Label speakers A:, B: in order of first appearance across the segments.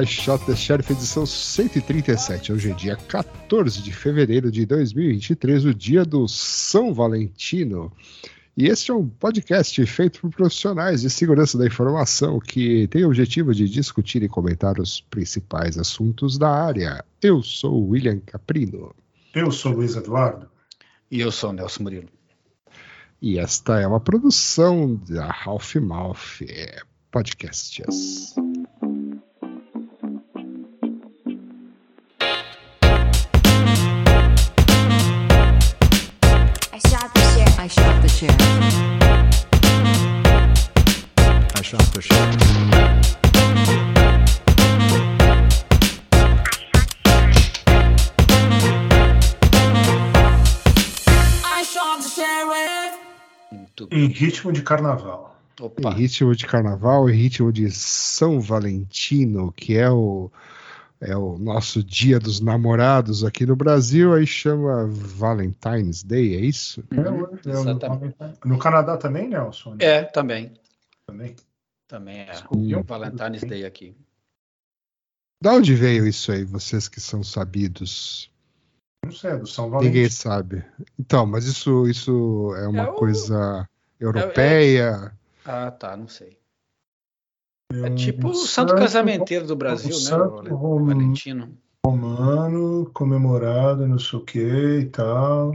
A: I Shot the Sheriff,
B: edição 137. Hoje é dia 14 de fevereiro de 2023, o dia do São Valentino. E este é um podcast feito por profissionais de segurança da informação que tem o objetivo de discutir e comentar os principais assuntos da área. Eu sou o William Caprino
C: Eu sou Luiz Eduardo.
D: E eu sou o Nelson Murilo.
B: e esta é uma produção da Half Mouth é, Podcasts.
C: Ritmo de carnaval.
B: Em
D: Opa,
B: ritmo de carnaval, em ritmo de São Valentino, que é o, é o nosso dia dos namorados aqui no Brasil, aí chama Valentine's Day, é isso?
C: É, é,
D: exatamente.
C: no, no Canadá também, Nelson?
D: é, também.
C: Também.
D: Também é.
C: Descobriu?
D: O Valentine's Day aqui.
B: Da onde veio isso aí, vocês que são sabidos?
C: Não sei, é do São Valentim.
B: Ninguém sabe. Então, mas isso, isso é uma
D: É o-
B: coisa europeia?
D: Ah, tá, não sei.
C: É
D: É
C: um
D: tipo o santo
C: santo
D: casamenteiro do Brasil, né?
C: santo rom-
D: Valentino.
C: romano, comemorado, não sei o que e tal.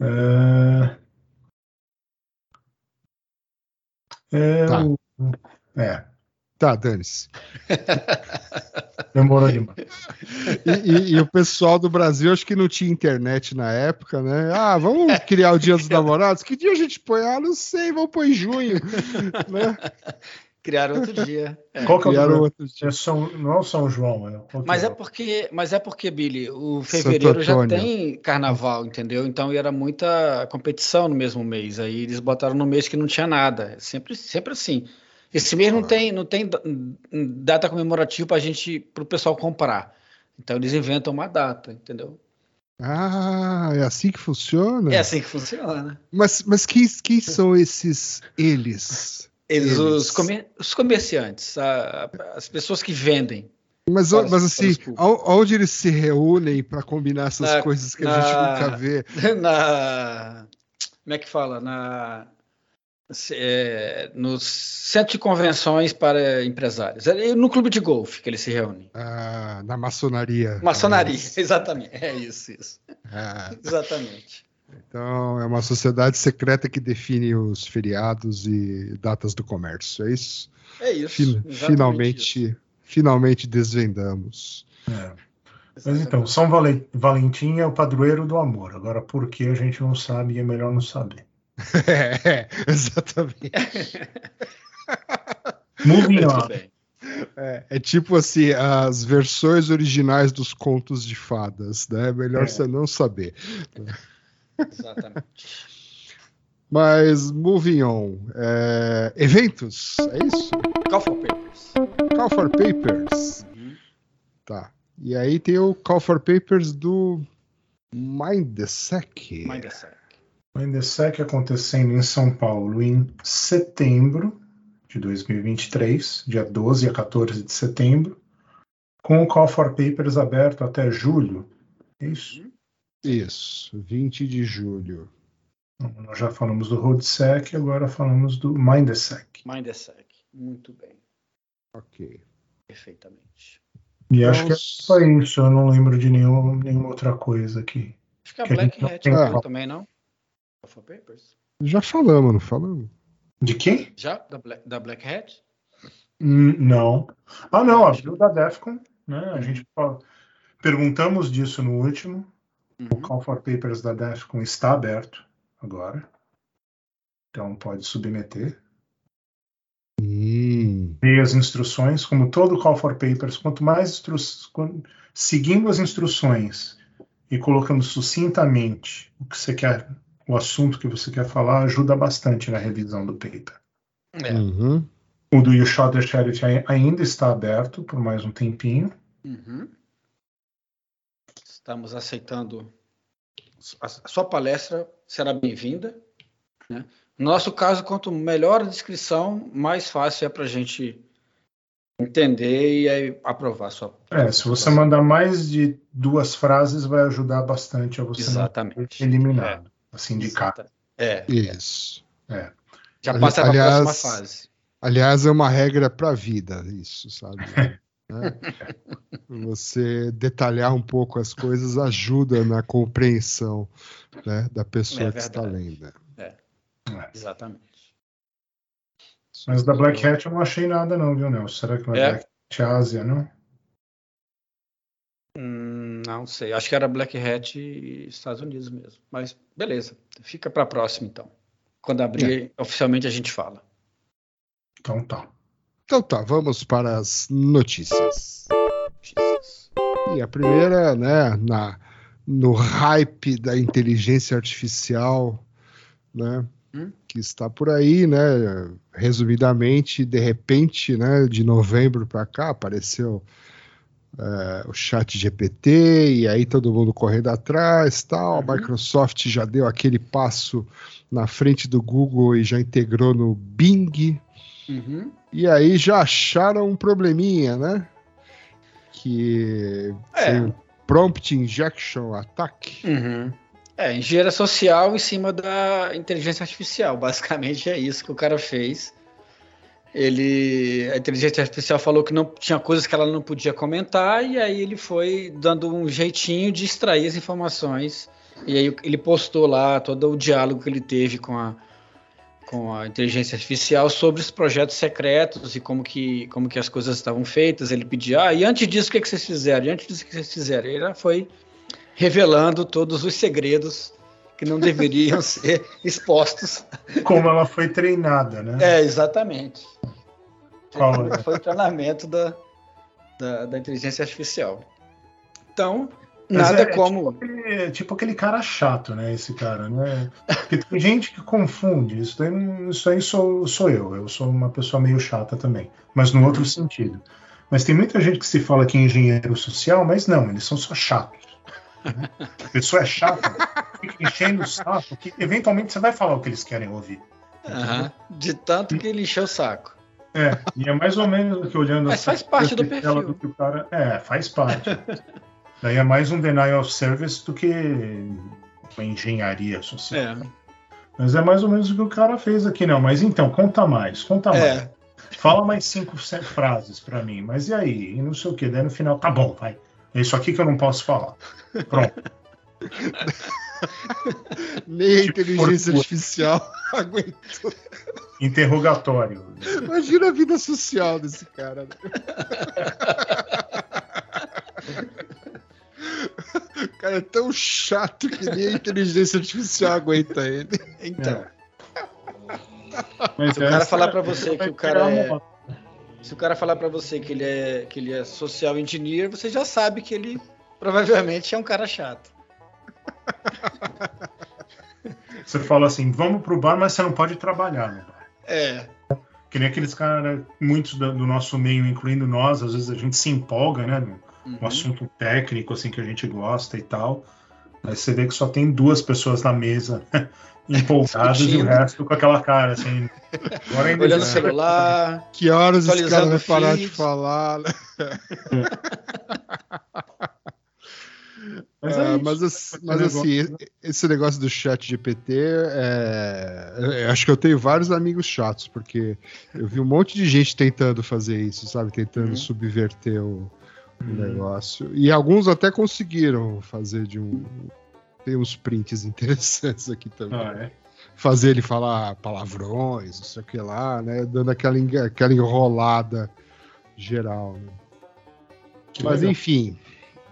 C: É, é,
B: Tá.
C: o- é
B: Tá, dane-se.
C: demorou demais.
B: E, e- e o pessoal do Brasil, acho que não tinha internet na época, né? Ah, vamos criar o Dia dos Namorados? Que dia a gente põe? Ah, não sei, vamos pôr em junho. né?
D: Criaram outro dia. É.
C: Qual que é o
B: Criaram outro dia.
C: é São, não é o São João, é. que
D: Mas
C: é?
D: é porque, mas é porque, Billy, o fevereiro já tem carnaval, entendeu? Então era muita competição no mesmo mês. Aí eles botaram no mês que não tinha nada. É Sempre, sempre assim. Esse mês não tem, não tem da- data comemorativa para gente, para o pessoal comprar. Então eles inventam uma data, entendeu?
B: Ah, é assim que funciona?
D: É assim que funciona.
B: Mas, mas quem, quem são esses eles?
D: Eles,
B: Eles.
D: Os, comer- os comerciantes, a- as pessoas que vendem.
B: Mas,
D: Para
B: mas assim, onde eles se reúnem para combinar essas
D: Na-
B: coisas que a
D: na-
B: gente nunca vê?
D: Na, como é que fala? Na, é, no centro de convenções para empresários. É no clube de golfe que eles se reúnem.
B: Ah, na maçonaria.
D: Maçonaria,
B: talvez.
D: exatamente. É isso, isso.
B: Ah,
D: Exatamente.
B: então, é uma sociedade secreta que define os feriados e datas do comércio, é isso?
D: É isso.
B: Fin-
D: exatamente isso.
B: finalmente, finalmente desvendamos.
C: É. Mas então, São Valen- Valentim é o padroeiro do amor. Agora, por que a gente não sabe e é melhor não saber.
B: É, exatamente.
C: Moving
D: Muito
C: on.
D: bem.
B: É, é tipo assim, as versões originais dos contos de fadas, né? É melhor
C: É.
B: você não saber.
D: Exatamente.
B: Mas, moving on. é, eventos, é isso?
D: Call for Papers.
B: Call for Papers.
D: Uhum.
B: Tá. E aí tem o Call for Papers do Mindsec.
D: Mind the Sack.
C: O Indesec acontecendo em São Paulo em setembro de 2023, dia 12 a 14 de setembro, com o Call for Papers aberto até julho. É Isso.
B: Isso, 20 de julho.
C: Então, Nós já falamos do RoadSec, agora falamos do Mindsec.
D: Mind the Sack. Muito bem.
B: Ok.
D: Perfeitamente.
C: E
B: Então,
C: acho que é só isso, eu não lembro de nenhum, nenhuma outra coisa aqui.
D: Acho que a
C: Que a
D: Black Hat não também, não? For Papers?
B: Já falamos, não falamos?
C: De quem?
D: Já? Da Black, da Black Hat?
C: Hum, não. Ah, não, abriu da Defcon, né? A gente fala- perguntamos disso no último. O
D: Uhum.
C: Call for Papers da Defcon está aberto agora. Então pode submeter.
B: Hum,
C: Ver as instruções, como todo Call for Papers, quanto mais instru... quan- seguindo as instruções e colocando sucintamente o que você quer, o assunto que você quer falar, ajuda bastante na revisão do paper.
D: É.
B: Uhum.
C: O do You Shot the Sheriff ai- ainda está aberto por mais um tempinho.
D: Uhum. Estamos aceitando. A sua palestra será bem-vinda. né? No nosso caso, quanto melhor a descrição, mais fácil é para a gente entender e aí aprovar a sua.
C: É, se você mandar mais de duas frases, vai ajudar bastante a você não
D: Exatamente.
C: ser eliminado,
D: Exata- É,
B: Isso.
D: já
B: Ali-
D: passa para a
B: aliás-
D: próxima fase.
B: Aliás, é uma regra para a vida, isso, sabe? Né? Você detalhar um pouco as coisas ajuda na compreensão né, da pessoa
D: É
B: que está lendo.
D: Exatamente.
C: Mas da Black Hat eu não achei nada não, viu, Nelson? Será que vai
D: É?
C: Black Hat Ásia, não?
D: Não sei. Acho que era Black Hat e Estados Unidos mesmo. Mas beleza. Fica para a próxima, então. Quando abrir, oficialmente a gente fala.
C: Então tá.
B: Então tá, vamos para as notícias. E a primeira, né, na, no hype da inteligência artificial, né,
D: Hum?
B: que está por aí, né, resumidamente, de repente, né, de novembro para cá, apareceu é, o chat GPT, e aí todo mundo correndo atrás, tal, a
D: Uhum.
B: Microsoft já deu aquele passo na frente do Google e já integrou no Bing,
D: Uhum.
B: e aí já acharam um probleminha, né? Que
D: É.
B: prompt injection attack.
D: Uhum. É, engenharia social em cima da inteligência artificial. Basicamente é isso que o cara fez. Ele, a inteligência artificial falou que não tinha coisas que ela não podia comentar e aí ele foi dando um jeitinho de extrair as informações e aí ele postou lá todo o diálogo que ele teve com a com a inteligência artificial sobre os projetos secretos e como que como que as coisas estavam feitas. Ele pedia, ah, e antes disso o que, que vocês fizeram? E antes disso o que vocês fizeram? Ele já foi revelando todos os segredos que não deveriam ser expostos.
C: Como ela foi treinada, né?
D: É, exatamente.
C: Qual é?
D: Foi o treinamento da, da, da inteligência artificial. Então, nada
C: é
D: como.
C: Tipo aquele, é tipo aquele cara chato, né? Esse cara, né? Porque tem gente que confunde. Isso aí, isso aí sou, sou eu. Eu sou uma pessoa meio chata também. Mas no outro sentido. Mas tem muita gente que se fala que é engenheiro social, mas não, eles são só chatos. A pessoa é chata, fica enchendo o saco, que eventualmente você vai falar o que eles querem ouvir.
D: Aham, de tanto que ele encheu o saco.
C: É, e é mais ou menos do que olhando
D: Mas
C: assim,
D: faz parte do perfil.
C: do que o cara. É, faz parte. Daí é mais um denial of service do que uma engenharia social.
D: É,
C: Mas é mais ou menos o que o cara fez aqui, não. Mas então, conta mais, conta mais.
D: é.
C: Fala mais cinco se- frases pra mim. Mas e aí? E não sei o que. Daí no final, tá bom, vai. É isso aqui que eu não posso falar. Pronto.
B: Nem a
C: Tipo,
B: inteligência artificial aguentou.
C: Interrogatório.
B: Imagina a vida social desse cara. né? O cara é tão chato que nem a inteligência artificial aguenta ele.
D: Então,
C: Mas
D: se o cara falar pra você que o cara é. Se o cara falar pra você que ele é que ele é social engineer, você já sabe que ele provavelmente é um cara chato.
C: Você fala assim, vamos pro bar, mas você não pode trabalhar no bar.
D: É,
C: Que nem aqueles caras, muitos do, do nosso meio, incluindo nós, às vezes a gente se empolga, né? No,
D: uhum.
C: um assunto técnico, assim, que a gente gosta e tal. Aí você vê que só tem duas pessoas na mesa empolgadas e o resto com aquela cara, assim. Agora ainda
D: olhando o celular.
B: Que horas esse cara vai parar de falar? né?
C: Mas,
B: Ah,
C: é
B: mas, as- mas
C: negócio-
B: assim, esse negócio do chat GPT, é, acho que eu tenho vários amigos chatos, porque eu vi um monte de gente tentando fazer isso, sabe? Tentando
D: Uhum.
B: subverter o, o
C: Hum.
B: negócio. E alguns até conseguiram fazer de um. Tem uns prints interessantes aqui também.
C: Ah, é.
B: Fazer ele falar palavrões, não sei o que lá, né? Dando aquela, aquela enrolada geral. Né? Mas
C: legal.
B: enfim.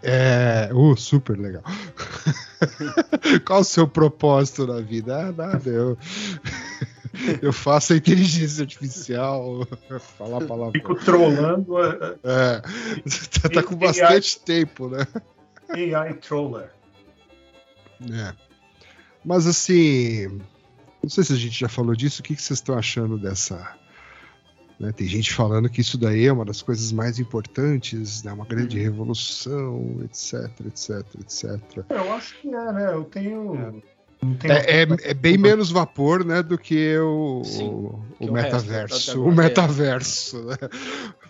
B: É. Uh, super legal. Qual o seu propósito na vida? Ah, nada, eu. Eu faço a inteligência artificial falar palavrão.
C: Fico trolando a,
B: É, tá, tá com bastante tempo, né?
C: AI troller.
B: É. Mas assim, não sei se a gente já falou disso, o que, que vocês estão achando dessa. Né, Tem gente falando que isso daí é uma das coisas mais importantes, né, uma grande revolução, etc, etc, etc.
C: Eu acho que é, né? Eu tenho. tenho-
B: É, é, é bem menos vapor, né, do que o,
D: Sim,
B: o,
D: que
B: o
D: resto,
B: metaverso.
D: até
B: O
D: é.
B: metaverso, né?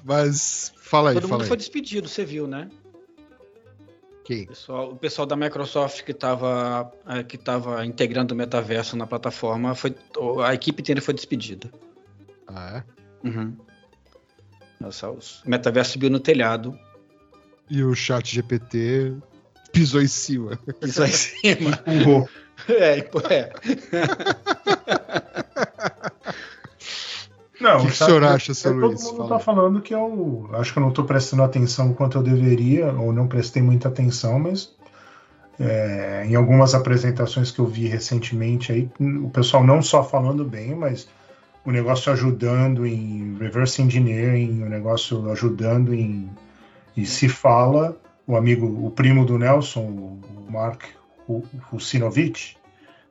B: Mas fala aí,
D: Todo
B: fala
D: mundo
B: aí.
D: foi despedido, você viu, né?
B: Quem?
D: O pessoal, o pessoal da Microsoft que estava que tava integrando o metaverso na plataforma, foi, a equipe inteira foi despedida.
B: Ah, é?
D: Uhum. Nossa, os- o metaverso subiu no telhado,
B: E o chat GPT pisou em cima.
D: isso aí em cima.
C: Empurrou.
D: É, é.
C: Não,
B: O que que o senhor acha, seu
C: Todo
B: Luiz?
C: mundo
B: Fala
C: tá
B: aí.
C: falando que eu. Acho que eu não tô prestando atenção quanto eu deveria, ou não prestei muita atenção, mas é, em algumas apresentações que eu vi recentemente aí, o pessoal não só falando bem, mas o negócio ajudando em reverse engineering, o negócio ajudando em. E se fala, o amigo, o primo do Nelson, o Mark Husinovich,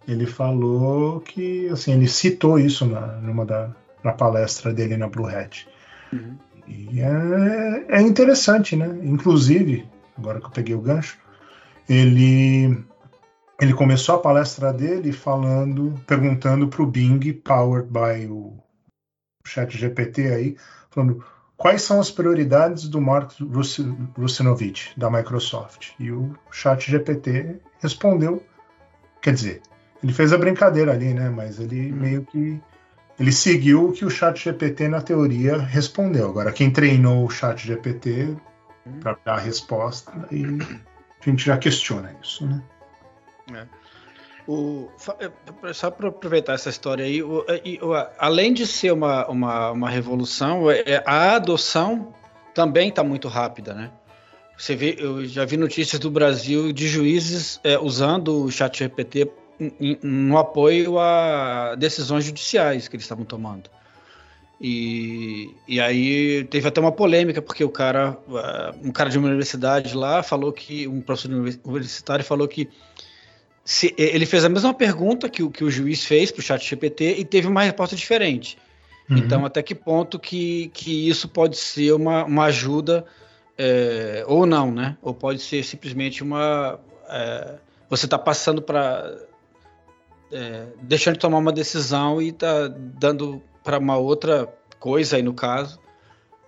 C: ele falou que, assim, ele citou isso na, numa da, na palestra dele na Blue Hat.
D: Uhum.
C: E é, é interessante, né? Inclusive, agora que eu peguei o gancho, ele ele começou a palestra dele falando, perguntando para o Bing, powered by o chat GPT aí, falando quais são as prioridades do Mark Rusi- Russinovich, da Microsoft. E o chat GPT respondeu, quer dizer, ele fez a brincadeira ali, né? Mas ele meio que ele seguiu o que o chat GPT na teoria respondeu. Agora, quem treinou o chat GPT para dar a resposta, a gente já questiona isso, né?
D: O, fa- é, só para aproveitar essa história aí, o- e- o- além de ser uma, uma, uma revolução, é- é- a adoção também está muito rápida, né? Você vê, eu já vi notícias do Brasil de juízes é, usando o chat GPT no apoio a decisões judiciais que eles estavam tomando. E, e aí teve até uma polêmica, porque o cara, um cara de uma universidade lá falou que, um professor universitário falou que se- ele fez a mesma pergunta que o, que o juiz fez para o chat GPT e teve uma resposta diferente.
C: Uhum.
D: Então, até que ponto que, que isso pode ser uma, uma ajuda é, ou não, né? Ou pode ser simplesmente uma. é, você está passando para. deixando de tomar uma decisão e está dando para uma outra coisa aí, no caso,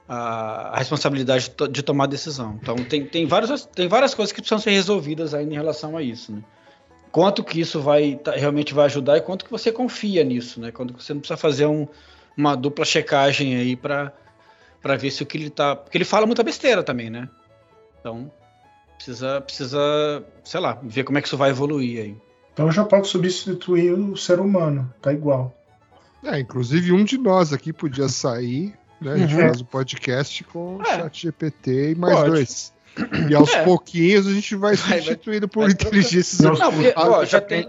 D: a, a responsabilidade de, to- de tomar a decisão. Então, tem, tem, várias, tem várias coisas que precisam ser resolvidas aí em relação a isso, né? Quanto que isso vai tá- realmente vai ajudar e quanto que você confia nisso, né? Quando você não precisa fazer um, uma dupla checagem aí para para ver se o que ele tá, porque ele fala muita besteira também, né? Então precisa precisa, sei lá, ver como é que isso vai evoluir aí.
C: Então já pode substituir o ser humano, tá igual.
B: É, inclusive um de nós aqui podia sair, né? A gente
C: Uhum.
B: faz o podcast com o
D: É.
B: chat GPT e mais
D: Pode.
B: dois. E aos
D: É.
B: pouquinhos a gente vai substituído por
D: vai-
B: inteligências
C: Não,
D: Não, porque, ó, já tem,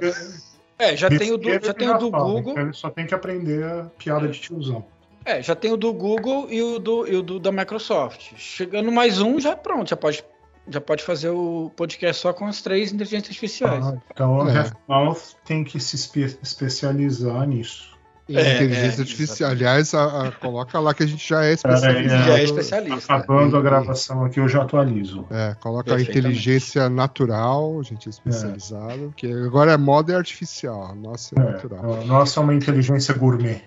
D: é, já tem o do, já tem o do Google,
C: então Ele só tem que aprender a piada de tiozão.
D: é, já tem o do Google e o do, e o do da Microsoft. Chegando mais um, já pronto, já pode já pode fazer o podcast só com as três inteligências artificiais.
C: Ah, então
B: É.
C: a Half-Mouth tem que se espe- especializar nisso.
D: É,
B: inteligência
D: é,
B: artificial. Aliás, a- a- coloca lá que a gente já é
C: É,
B: especializado.
D: Já é especialista.
C: Acabando a gravação aqui, eu já atualizo.
B: É, coloca a inteligência natural, a gente é especializado, que agora é moda e artificial, a nossa é, natural.
C: É, nossa é uma inteligência gourmet.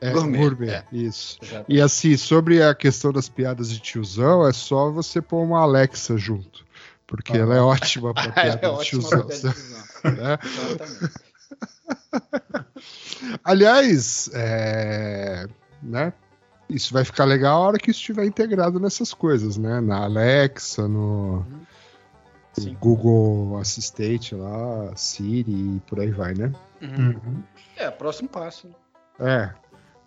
B: É,
D: Gourmet,
B: gourmet,
D: é.
B: isso.
D: Exato.
B: E assim, sobre a questão das piadas de tiozão, é só você pôr uma Alexa junto. Porque
C: Ah.
B: ela é ótima pra
D: Ela
B: piada
D: é
B: de
D: ótima
B: tiozão. né?
D: Exatamente.
B: Aliás, é, né? Isso vai ficar legal a hora que isso estiver integrado nessas coisas, né? Na Alexa, no, no
D: Sim.
B: Google Assistente lá, Siri e por aí vai, né?
D: Uhum.
C: Uhum.
D: É, próximo passo.
B: É.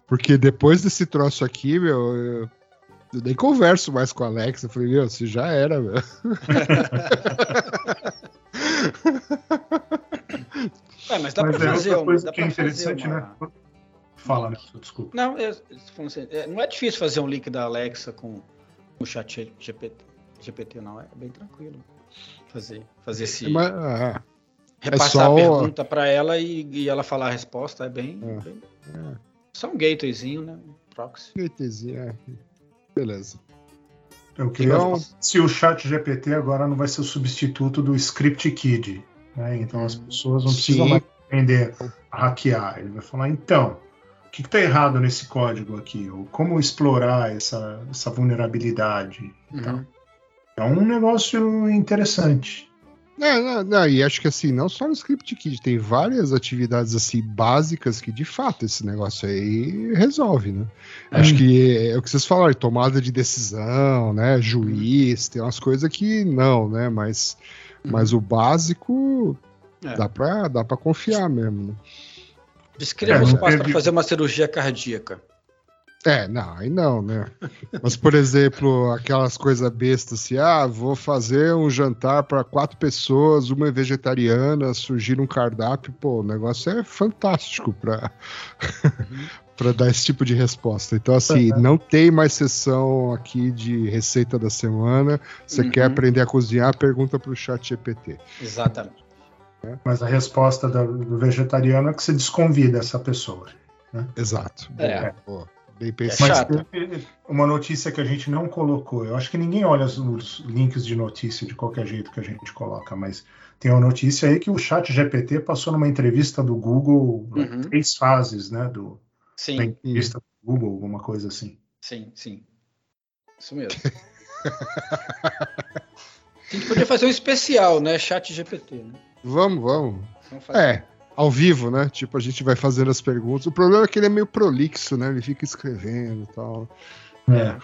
B: Porque depois desse troço aqui, meu, eu, eu nem converso mais com a Alexa. Eu falei, meu, você já era, meu.
D: É, mas dá
C: Mas
D: pra
C: é
D: fazer
C: outra
D: uma.
C: coisa
D: Dá
C: que é interessante,
D: uma...
C: né? Fala, né? Desculpa.
D: Não, é, falando assim, é, não é difícil fazer um link da Alexa com o chat GPT, GPT não. É bem tranquilo fazer, fazer esse.
B: Mas, ah,
D: repassar
B: só
D: a pergunta para ela e, e ela falar a resposta. É bem.
B: É.
D: bem-
B: É.
D: Só um gatewayzinho, né? Um proxy.
B: GTzinho, é. Beleza.
C: Eu queria
B: Então-
C: se o chat GPT agora não vai ser o substituto do Script Kid. Né? Então as pessoas não precisam
B: Sim.
C: mais aprender a hackear. Ele vai falar, então, o que está errado nesse código aqui? Ou como explorar essa, essa vulnerabilidade? Então,
D: Uhum.
C: é um negócio interessante.
B: Não, não, não, e acho que assim, não só no Script Kit, tem várias atividades assim básicas que de fato esse negócio aí resolve, né? Acho
C: Hum.
B: que é o que vocês falaram, tomada de decisão, né? Juiz, tem umas coisas que não, né? Mas, mas o básico
D: É.
B: dá pra, dá pra confiar mesmo, né?
D: Descreva
C: É,
D: os passos
C: teve-
D: para fazer uma cirurgia cardíaca.
B: É, não, aí não, né? Mas, por exemplo, aquelas coisas bestas assim, ah, vou fazer um jantar para quatro pessoas, uma é vegetariana, surgir um cardápio, pô, o negócio é fantástico para para dar esse tipo de resposta. Então, assim, não tem mais sessão aqui de receita da semana. Você
D: Uhum.
B: quer aprender a cozinhar, pergunta para o chat GPT.
D: Exatamente.
C: Mas a resposta do vegetariano é que você desconvida essa pessoa.
B: Exato.
D: É.
B: Bem
D: É
B: pensado.
C: Mas
D: chato.
C: teve uma notícia que a gente não colocou. Eu acho que ninguém olha os, os links de notícia de qualquer jeito que a gente coloca, mas tem uma notícia aí que o chat GPT passou numa entrevista do Google,
D: Uhum.
C: três fases, né? Do,
D: Sim,
C: entrevista do Google, alguma coisa assim.
D: sim, sim. Isso mesmo. A gente podia fazer um especial, né? Chat GPT, né?
B: Vamos, vamos.
D: Vamos.
B: É, ao vivo, né? Tipo, a gente vai fazendo as perguntas. O problema é que ele é meio prolixo, né? Ele fica escrevendo e tal.
C: É.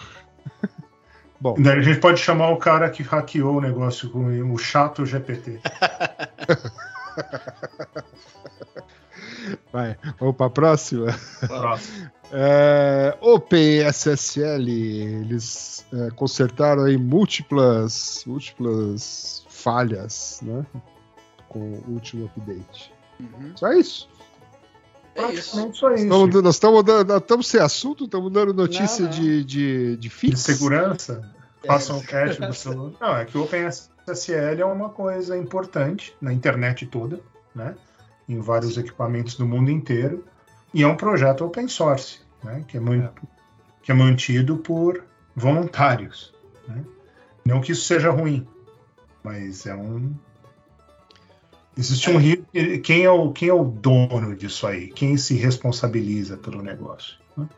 B: Bom,
C: Daí a gente pode chamar o cara que hackeou o negócio com o chato GPT.
B: vai. Vamos para a próxima.
C: Próximo.
B: É, OpenSSL, eles é, consertaram aí múltiplas, múltiplas falhas, né? Com o último update.
D: Uhum.
B: Só isso.
D: É isso.
C: Praticamente só isso.
B: Estamos, nós estamos dando, nós estamos sem assunto, estamos dando notícia
D: Não, não.
B: de, de, de
C: De
B: fix.
C: segurança,
D: É.
C: façam o cache do celular. Não, é que o OpenSSL é uma coisa importante na internet toda, né? Em vários equipamentos do mundo inteiro. E é um projeto open source, né? Que é, muito, que é mantido por voluntários. Né? Não que isso seja ruim, mas é um. Existe um risco. Quem é, o, quem é o dono disso aí? Quem se responsabiliza pelo negócio? né?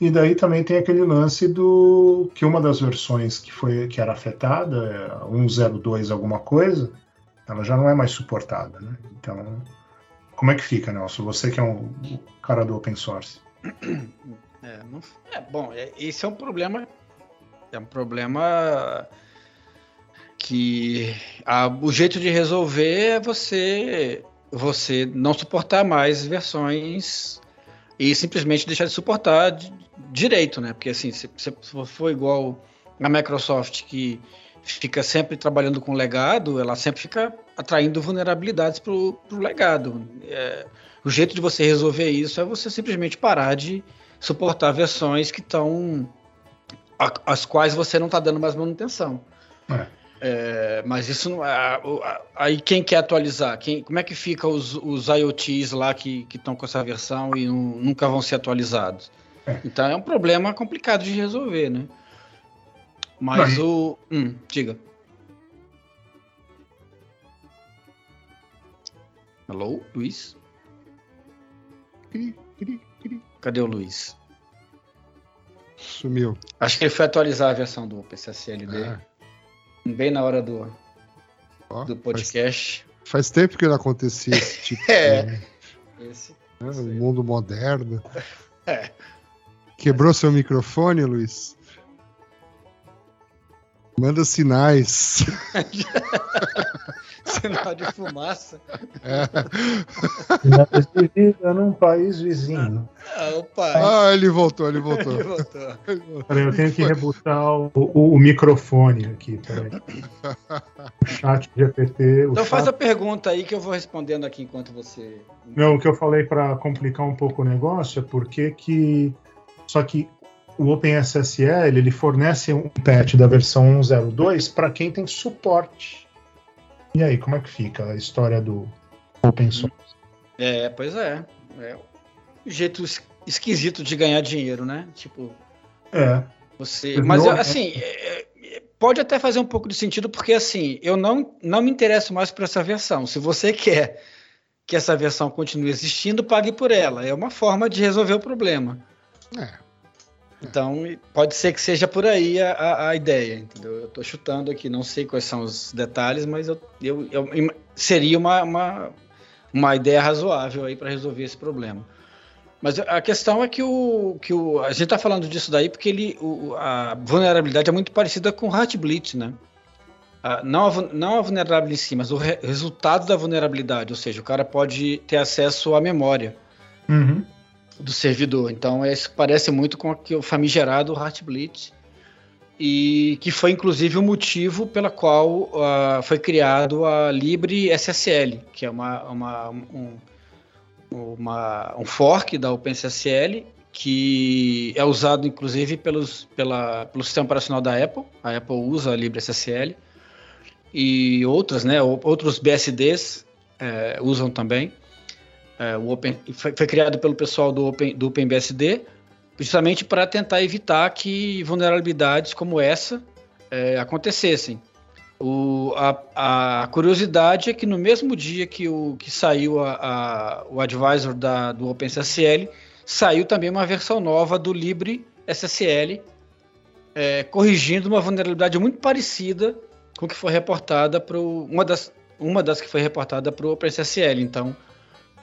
C: E daí também tem aquele lance do que uma das versões que foi que era afetada, é, 102 alguma coisa, ela já não é mais suportada, né? Então, como é que fica, Nelson? Você que é um cara do open source.
D: É, não- é, bom, é- esse é um problema. É um problema que a- o jeito de resolver é você você não suportar mais versões e simplesmente deixar de suportar di- direito, né? Porque assim, se, se for igual a Microsoft que fica sempre trabalhando com legado, ela sempre fica atraindo vulnerabilidades para o legado. É, o jeito de você resolver isso é você simplesmente parar de suportar versões que estão as quais você não está dando mais manutenção.
C: É.
D: É, mas isso não é. Aí quem quer atualizar? Quem, como é que fica os, os IoTs lá que estão com essa versão e nu- nunca vão ser atualizados?
C: É.
D: Então é um problema complicado de resolver, né? Mas o. Hum, diga. Alô, Luiz? Cadê o Luiz?
B: Sumiu.
D: Acho que ele foi atualizar a versão do PCSL dele.
B: É.
D: Bem na hora do,
B: Ó,
D: do
B: faz,
D: podcast.
B: faz tempo que não acontecia esse tipo
D: É.
B: de
D: Esse.
B: né, o mundo moderno.
D: É.
B: Quebrou seu microfone, Luiz? Manda sinais.
D: Sinal de fumaça.
B: É.
C: Vida num país vizinho.
D: Ah, opa.
B: Ah, ele voltou, ele voltou.
D: Ele voltou.
B: Ele voltou.
C: Peraí, eu tenho que rebutar o, o- o microfone aqui. Peraí. O chat GPT. O
D: Então faz
C: chat-
D: a pergunta aí que eu vou respondendo aqui enquanto você.
C: Não, o que eu falei para complicar um pouco o negócio é porque que. Só que o OpenSSL ele fornece um patch da versão 1.02 para quem tem suporte. E aí, como é que fica a história do, open source.
D: É, pois é. É um jeito es- esquisito de ganhar dinheiro, né? Tipo,
C: É,
D: você.
C: Mas
D: assim, é, é, pode até fazer um pouco de sentido, porque assim, eu não, não me interesso mais por essa versão. Se você quer que essa versão continue existindo, pague por ela. É uma forma de resolver o problema.
B: É.
D: Então, pode ser que seja por aí a, a- ideia, entendeu? Eu estou chutando aqui, não sei quais são os detalhes, mas eu, eu- eu seria uma, uma, uma ideia razoável aí para resolver esse problema. Mas a questão é que o, que o a gente está falando disso daí porque ele, o- a vulnerabilidade é muito parecida com o Heartbleed, né? A- não, a, não a vulnerabilidade em si, mas o re- resultado da vulnerabilidade, ou seja, o cara pode ter acesso à memória
C: uhum.
D: Do servidor. Então, isso parece muito com o famigerado Heartbleed, e que foi inclusive o motivo pela qual ah, foi criado a LibreSSL, que é uma, uma, um, uma- um fork da OpenSSL, que é usado inclusive pelos, pela, pelo sistema operacional da Apple. A Apple usa a LibreSSL e outras, né, ou- outros BSDs eh, usam também. É, o Open, foi, foi criado pelo pessoal do, Open, do OpenBSD, justamente para tentar evitar que vulnerabilidades como essa é, acontecessem. O, a, a curiosidade é que no mesmo dia que, o, que saiu a, a- o advisor da, do OpenSSL, saiu também uma versão nova do LibreSSL, é, corrigindo uma vulnerabilidade muito parecida com que foi reportada para uma das, uma das que foi reportada para o OpenSSL. Então,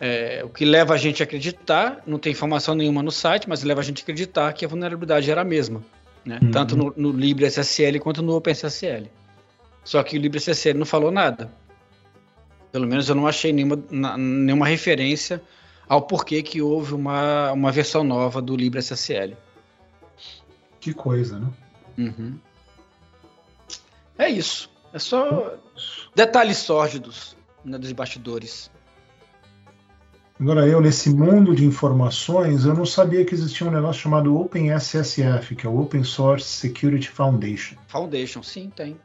D: é, o que leva a gente a acreditar, não tem informação nenhuma no site, mas leva a gente a acreditar que a vulnerabilidade era a mesma, né?
C: Uhum.
D: tanto no, no LibreSSL quanto no OpenSSL. Só que o LibreSSL não falou nada. Pelo menos eu não achei nenhuma, na- nenhuma referência ao porquê que houve uma, uma versão nova do LibreSSL.
C: Que coisa, né?
D: Uhum. É isso. É só detalhes sórdidos né, dos bastidores.
C: Agora, eu, nesse mundo de informações, eu não sabia que existia um negócio chamado OpenSSF, que é o Open Source Security Foundation.
D: Foundation, sim, tem.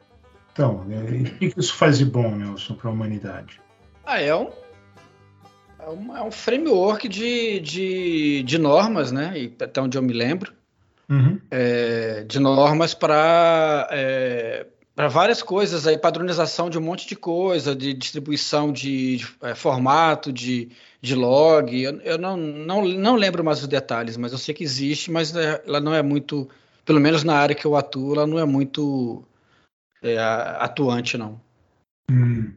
C: Então, é, o que isso faz de bom, Nelson, para a humanidade?
D: Ah, é um, é um, é um framework de, de, de normas, né? E até onde eu me lembro,
C: Uhum.
D: é, de normas para para várias coisas aí, padronização de um monte de coisa, de distribuição de, de, é, formato, de, de log. Eu, eu não, não, não lembro mais os detalhes, mas eu sei que existe, mas é, ela não é muito, pelo menos na área que eu atuo, ela não é muito é, atuante, não.
C: Hum.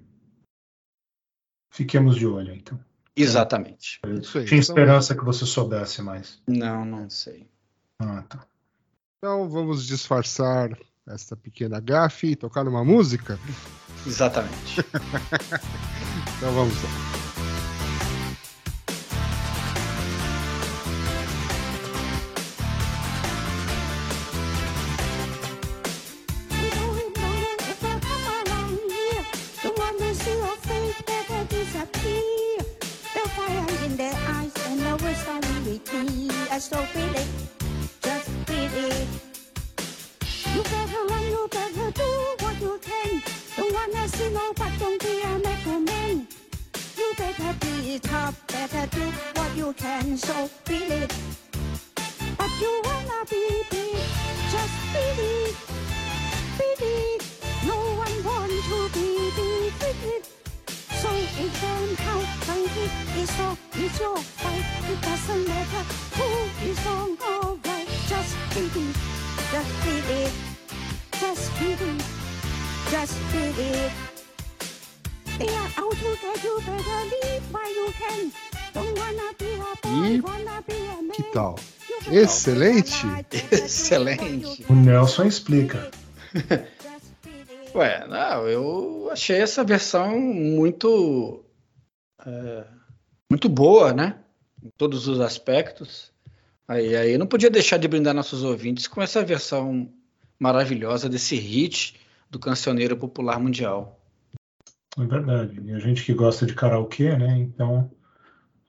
C: Fiquemos de olho, então.
D: Exatamente.
B: Isso aí.
C: Tinha
B: Então,
C: esperança que você soubesse mais.
D: Não, não sei.
C: Ah, tá.
B: então vamos disfarçar esta pequena gafe e tocar uma música?
D: Exatamente.
B: Então vamos lá.
E: Be tough, better do what you can. So it. But you wanna be big, just feel it. Feel it. No one wants to be defeated. So it can how fight it's all it's your fight. It doesn't matter who is wrong or right. Just feel it, just feel it, just feel it, just feel
B: E. Que tal? Excelente.
D: Excelente.
C: O Nelson explica.
D: Ué, não, eu achei essa versão muito é, muito boa, né? Em todos os aspectos. Aí, aí eu não podia deixar de brindar nossos ouvintes com essa versão maravilhosa desse hit do cancioneiro popular mundial.
C: É verdade. E a gente que gosta de karaokê, né? Então,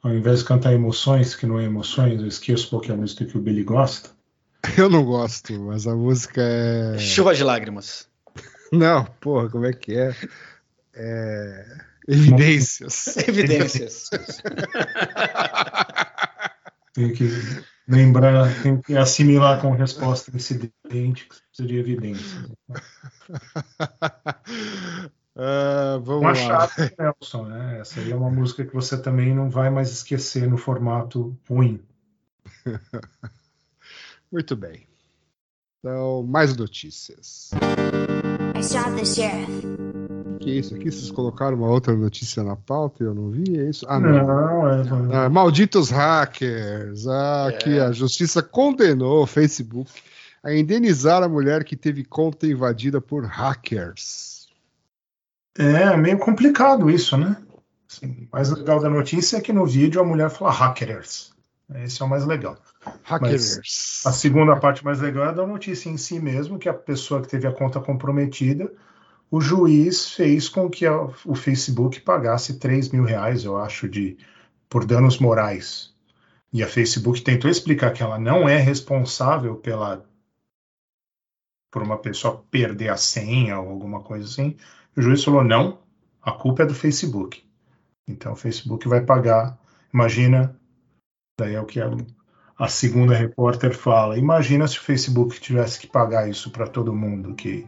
C: ao invés de cantar emoções, que não é emoções, eu esqueço qual que é a música que o Billy gosta.
B: Eu não gosto, mas a música é.
D: Chuva de lágrimas.
B: Não, porra, como é que é? É. Evidências.
D: Evidências.
C: Tem que lembrar, tem que assimilar com resposta incidente, que precisa de evidência.
B: Ah, vamos
C: Uma
B: lá.
C: chave, Nelson, né? Essa aí é uma música que você também não vai mais esquecer no formato ruim.
B: Muito bem. Então, mais notícias.
E: I shot the sheriff.
B: Que é isso aqui? Vocês colocaram uma outra notícia na pauta e eu não vi? É isso? Ah, não.
C: Não, é,
B: Ah, malditos hackers. Ah,
D: É.
B: aqui a justiça condenou o Facebook a indenizar a mulher que teve conta invadida por hackers.
C: É meio complicado isso, né? Assim, o mais legal da notícia é que no vídeo a mulher fala hackers. Esse é o mais legal.
B: Hackers.
C: A segunda parte mais legal é da notícia em si mesmo, que a pessoa que teve a conta comprometida, o juiz fez com que a- o Facebook pagasse 3 mil reais, eu acho, de, por danos morais. E a Facebook tentou explicar que ela não é responsável pela por uma pessoa perder a senha ou alguma coisa assim. O juiz falou: não, a culpa é do Facebook. Então o Facebook vai pagar. Imagina, daí é o que a, a segunda repórter fala: imagina se o Facebook tivesse que pagar isso para todo mundo que,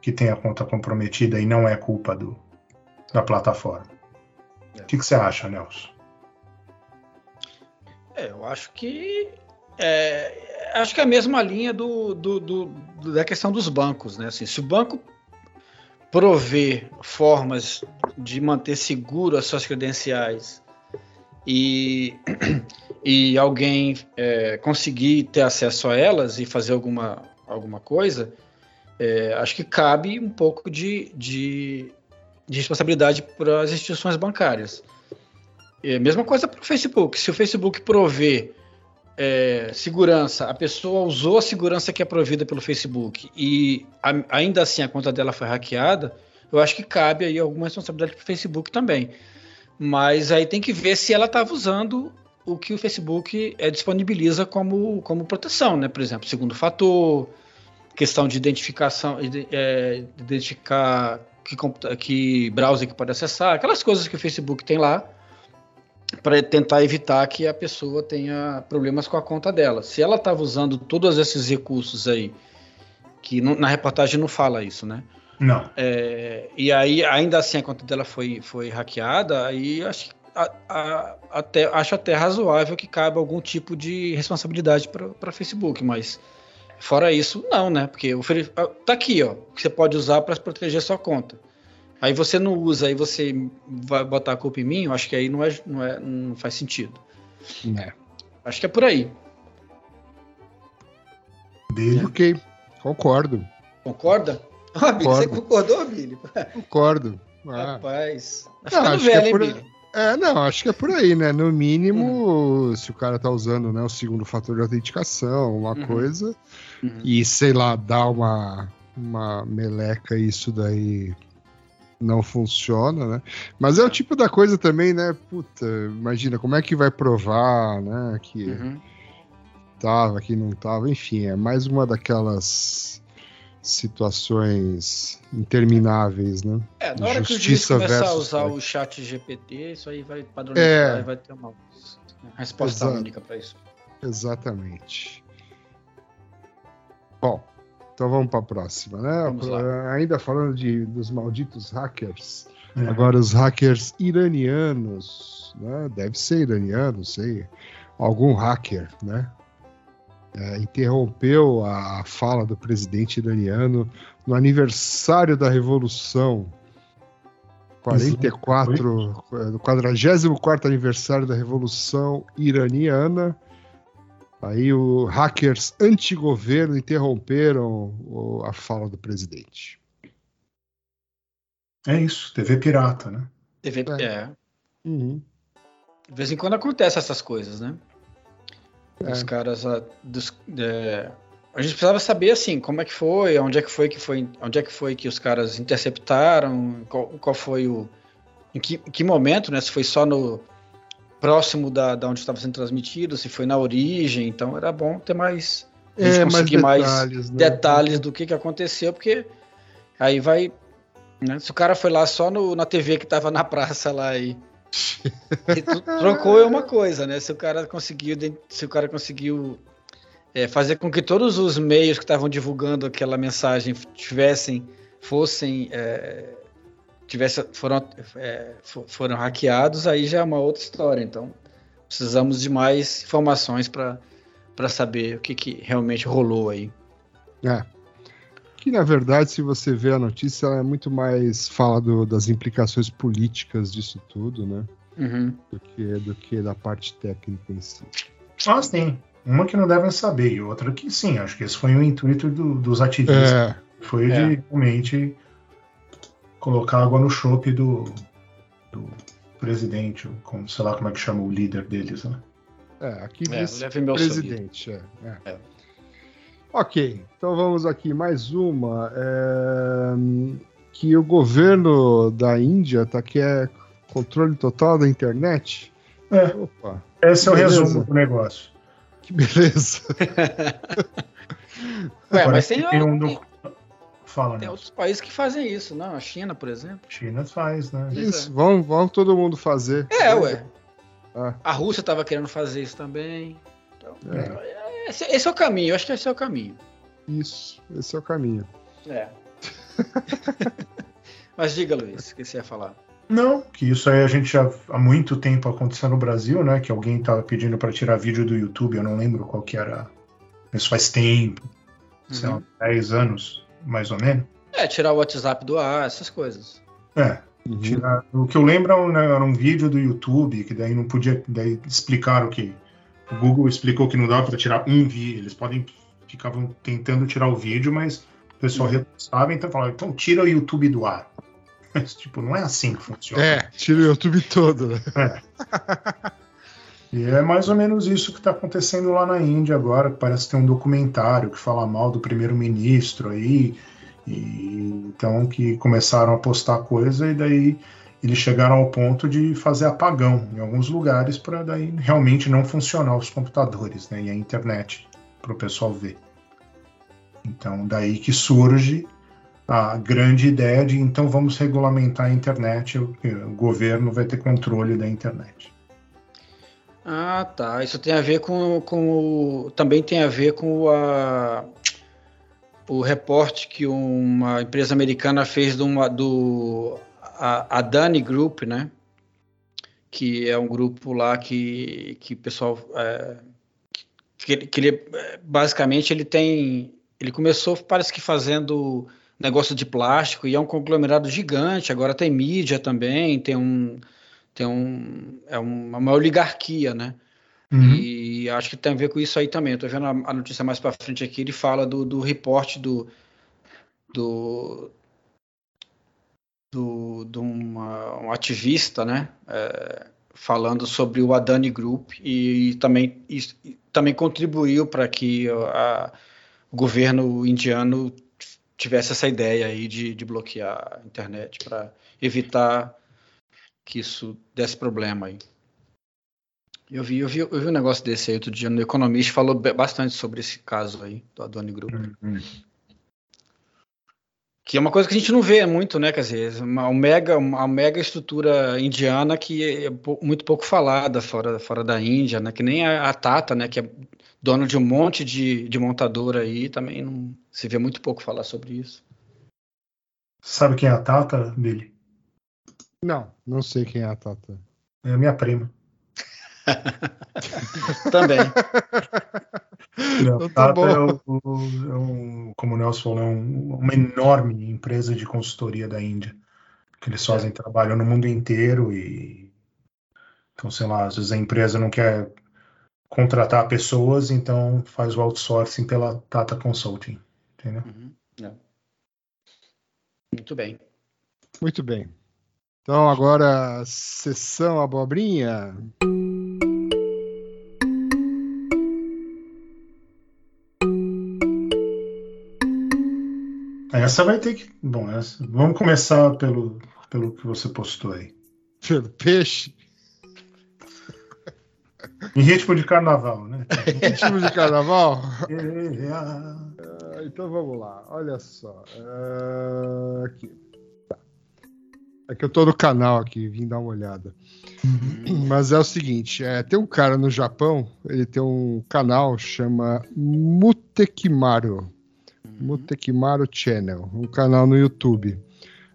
C: que tem a conta comprometida e não é culpa do, da plataforma.
D: É.
C: O que, que você acha, Nelson?
D: É, eu acho que é, acho que é a mesma linha do, do- do- da questão dos bancos, né? Assim, se o banco prover formas de manter seguro as suas credenciais e, e alguém é, conseguir ter acesso a elas e fazer alguma, alguma coisa, é, acho que cabe um pouco de, de, de responsabilidade para as instituições bancárias. É, mesma coisa para o Facebook. Se o Facebook prover é, segurança, a pessoa usou a segurança que é provida pelo Facebook e a- ainda assim a conta dela foi hackeada, eu acho que cabe aí alguma responsabilidade para o Facebook também. Mas aí tem que ver se ela estava usando o que o Facebook é, disponibiliza como, como proteção, né? Por exemplo, segundo fator, questão de identificação, ide- é, identificar que, que browser que pode acessar, aquelas coisas que o Facebook tem lá para tentar evitar que a pessoa tenha problemas com a conta dela. Se ela estava usando todos esses recursos aí, que não- na reportagem não fala isso, né?
C: Não.
D: É, e aí, ainda assim, a conta dela foi, foi hackeada, aí acho, a- a- até, acho até razoável que cabe algum tipo de responsabilidade para Facebook, mas fora isso, não, né? Porque o Fe- tá aqui, ó, que você pode usar para proteger sua conta. Aí você não usa, aí você vai botar a culpa em mim, eu acho que aí não, é, não, é, não faz sentido.
B: É.
D: Acho que é por aí.
C: Dele.
B: Ok, concordo,
D: Concorda? Ah, Billy, você
B: Concordo.
D: concordou, Billy?
B: concordo. Ah.
D: Rapaz. Tá
B: Não, acho que é
D: velho, hein,
B: por-
D: Billy?
B: É, não, acho que é por aí, né? No mínimo,
D: Uhum.
B: se o cara tá usando né, o segundo fator de autenticação, uma
D: Uhum.
B: coisa,
D: Uhum.
B: e sei lá, dá uma, uma meleca isso daí não funciona, né? Mas é o tipo da coisa também, né? Puta, imagina, como é que vai provar, né? Que
D: Uhum.
B: tava, que não tava, enfim, é mais uma daquelas situações intermináveis, né?
D: É, na hora que o juiz
B: Justiça
D: começar a usar o chat GPT, isso aí vai padronizar
B: É.
D: e vai ter uma resposta única para isso.
B: Exatamente. Bom, então vamos para a próxima, né? Ainda falando de, dos malditos hackers,
C: É.
B: agora os hackers iranianos, né? Deve ser iraniano, sei. Algum hacker, né? É, interrompeu a fala do presidente iraniano no aniversário da Revolução. 44, do 44 aniversário da Revolução Iraniana. Aí os hackers anti-governo interromperam a fala do presidente.
C: É isso, TV pirata, né?
D: TV,
B: É.
D: é.
B: Uhum.
D: De vez em quando acontece essas coisas, né?
B: É.
D: Os caras. ah, dos- é, a gente precisava saber assim, como é que foi, onde é que foi que foi, onde é que foi que os caras interceptaram, qual, qual foi o. Em que, em que momento, né? Se foi só no próximo da, da onde estava sendo transmitido, se foi na origem, então era bom ter mais a gente
B: É, mais
D: conseguir mais
B: detalhes, né?
D: detalhes do que, que aconteceu, porque aí vai Né? Se o cara foi lá só no, na TV que tava na praça lá e, e trocou é uma coisa, né? Se o cara conseguiu, se o cara conseguiu é, fazer com que todos os meios que estavam divulgando aquela mensagem tivessem, fossem, é, tivesse, foram, é, fo- foram hackeados, aí já é uma outra história. Então, precisamos de mais informações para para saber o que, que realmente rolou aí.
B: É. Que na verdade, se você vê a notícia, ela é muito mais fala do- das implicações políticas disso tudo, né?
D: Uhum.
B: Do que, do que da parte técnica em si.
C: Ah, sim. Uma que não devem saber e outra que sim. Acho que esse foi o intuito do- dos ativistas.
B: É,
C: Foi
D: É.
C: de realmente colocar água no chope do, do presidente, ou como, sei lá como é que chama o líder deles, né?
B: é, aqui
D: É,
B: diz
D: leve meu sorriso.
B: presidente. É, é.
D: É.
B: Ok, então vamos aqui mais uma. é, que o governo da Índia tá quer controle total da internet.
C: É.
B: Opa,
C: Esse é o
B: Beleza.
C: resumo do negócio.
B: que beleza.
D: Ué,
C: Agora,
D: mas tem,
C: tem um Fala,
D: tem
C: né?
D: outros países que fazem isso, não? A China, por exemplo.
C: China faz, né?
B: Isso, vamos, vamos todo mundo fazer.
D: É, ué.
B: Ah.
D: A Rússia estava querendo fazer isso também. Então,
B: É.
D: esse, esse é o caminho, eu acho que esse é o caminho.
B: Isso, esse é o caminho.
D: É. Mas diga, Luiz, o que você ia falar?
C: Não, que isso aí a gente já há muito tempo acontecendo no Brasil, né? Que alguém tava pedindo para tirar vídeo do YouTube, eu não lembro qual que era. Isso faz tempo, sei lá,
D: Uhum.
C: 10 anos, mais ou menos.
D: É, tirar o WhatsApp do ar, essas coisas.
C: É,
B: Uhum.
C: tirar. O que eu lembro era um, né, era um vídeo do YouTube, que daí não podia. Daí explicaram que. O Google explicou que não dava para tirar um vídeo. Eles podem. Ficavam tentando tirar o vídeo, mas o pessoal
B: Uhum.
C: recusava, então falaram, então tira o YouTube do ar. Mas, tipo, não é assim que funciona.
B: É, tira o YouTube todo, né?
C: E é mais ou menos isso que está acontecendo lá na Índia agora. Parece ter um documentário que fala mal do primeiro-ministro aí. E, então que começaram a postar coisa e daí eles chegaram ao ponto de fazer apagão em alguns lugares para daí realmente não funcionar os computadores né, e a internet para o pessoal ver. Então daí que surge a grande ideia de então vamos regulamentar a internet, o, o governo vai ter controle da internet.
D: Ah, tá. Isso tem a ver com, com o, também tem a ver com a, o reporte que uma empresa americana fez do, do a, a Dani Group, né? Que é um grupo lá que que pessoal é, que, que ele é, basicamente ele tem ele começou parece que fazendo negócio de plástico e é um conglomerado gigante. Agora tem mídia também, tem um tem um é uma, oligarquia, né?
C: Uhum.
D: E acho que tem a ver com isso aí também. Tô vendo a, a notícia mais para frente aqui, ele fala do, do reporte do do do, de uma, um ativista, né, é, falando sobre o Adani Group e, e também e, também contribuiu para que a, o governo indiano tivesse essa ideia aí de, de bloquear a internet para evitar que isso desse problema aí. Eu vi, eu vi, eu vi um negócio desse aí outro dia no Economist, falou bastante sobre esse caso aí do Adoni Group.
C: Uhum.
D: Que é uma coisa que a gente não vê muito, né? Quer dizer, uma, uma mega, uma mega estrutura indiana que é muito pouco falada fora, fora da Índia, né? Que nem a, a Tata, né? Que é dona de um monte de, de montadora aí, também não se vê muito pouco falar sobre isso.
C: Sabe quem é a Tata, Billy?
B: Não, não sei quem é a Tata.
C: É a minha prima.
D: Também.
C: Não,
B: Então tá
C: Tata
B: bom.
C: é, o- é um, como o Nelson falou, é um- uma enorme empresa de consultoria da Índia. Que eles fazem trabalho no mundo inteiro e. Então, sei lá, às vezes a empresa não quer contratar pessoas, então faz o outsourcing pela Tata Consulting. Entendeu?
D: Uhum, é. Muito bem.
B: Muito bem. Então agora, sessão abobrinha.
C: Essa vai ter que. Bom, essa- vamos começar pelo, pelo que você postou aí.
B: Pelo peixe.
C: Em ritmo de carnaval, né?
B: Ritmo de carnaval?
C: É, ah,
B: Ah, Então vamos lá, olha só. Ah, aqui. É que eu tô no canal aqui, vim dar uma olhada. Mas é o seguinte, é, tem um cara no Japão, ele tem um canal chama Mutekimaru. Mutekimaru Channel, um canal no YouTube.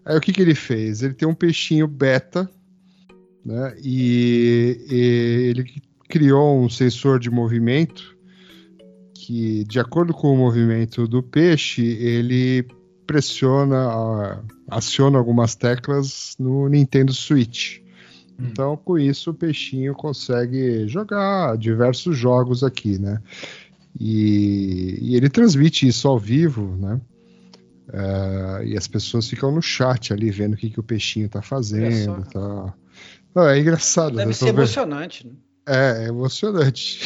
B: Aí o que, que ele fez? Ele tem um peixinho beta, né? E, e ele criou um sensor de movimento que, de acordo com o movimento do peixe, ele pressiona, aciona algumas teclas no Nintendo Switch.
C: Hum.
B: Então, com isso, o peixinho consegue jogar diversos jogos aqui, né? E, e ele transmite isso ao vivo, né? É, e as pessoas ficam no chat ali vendo o que, que o peixinho tá fazendo. Tá... Não, é engraçado.
D: Deve ser
B: vendo-
D: emocionante. Né?
B: É, é emocionante.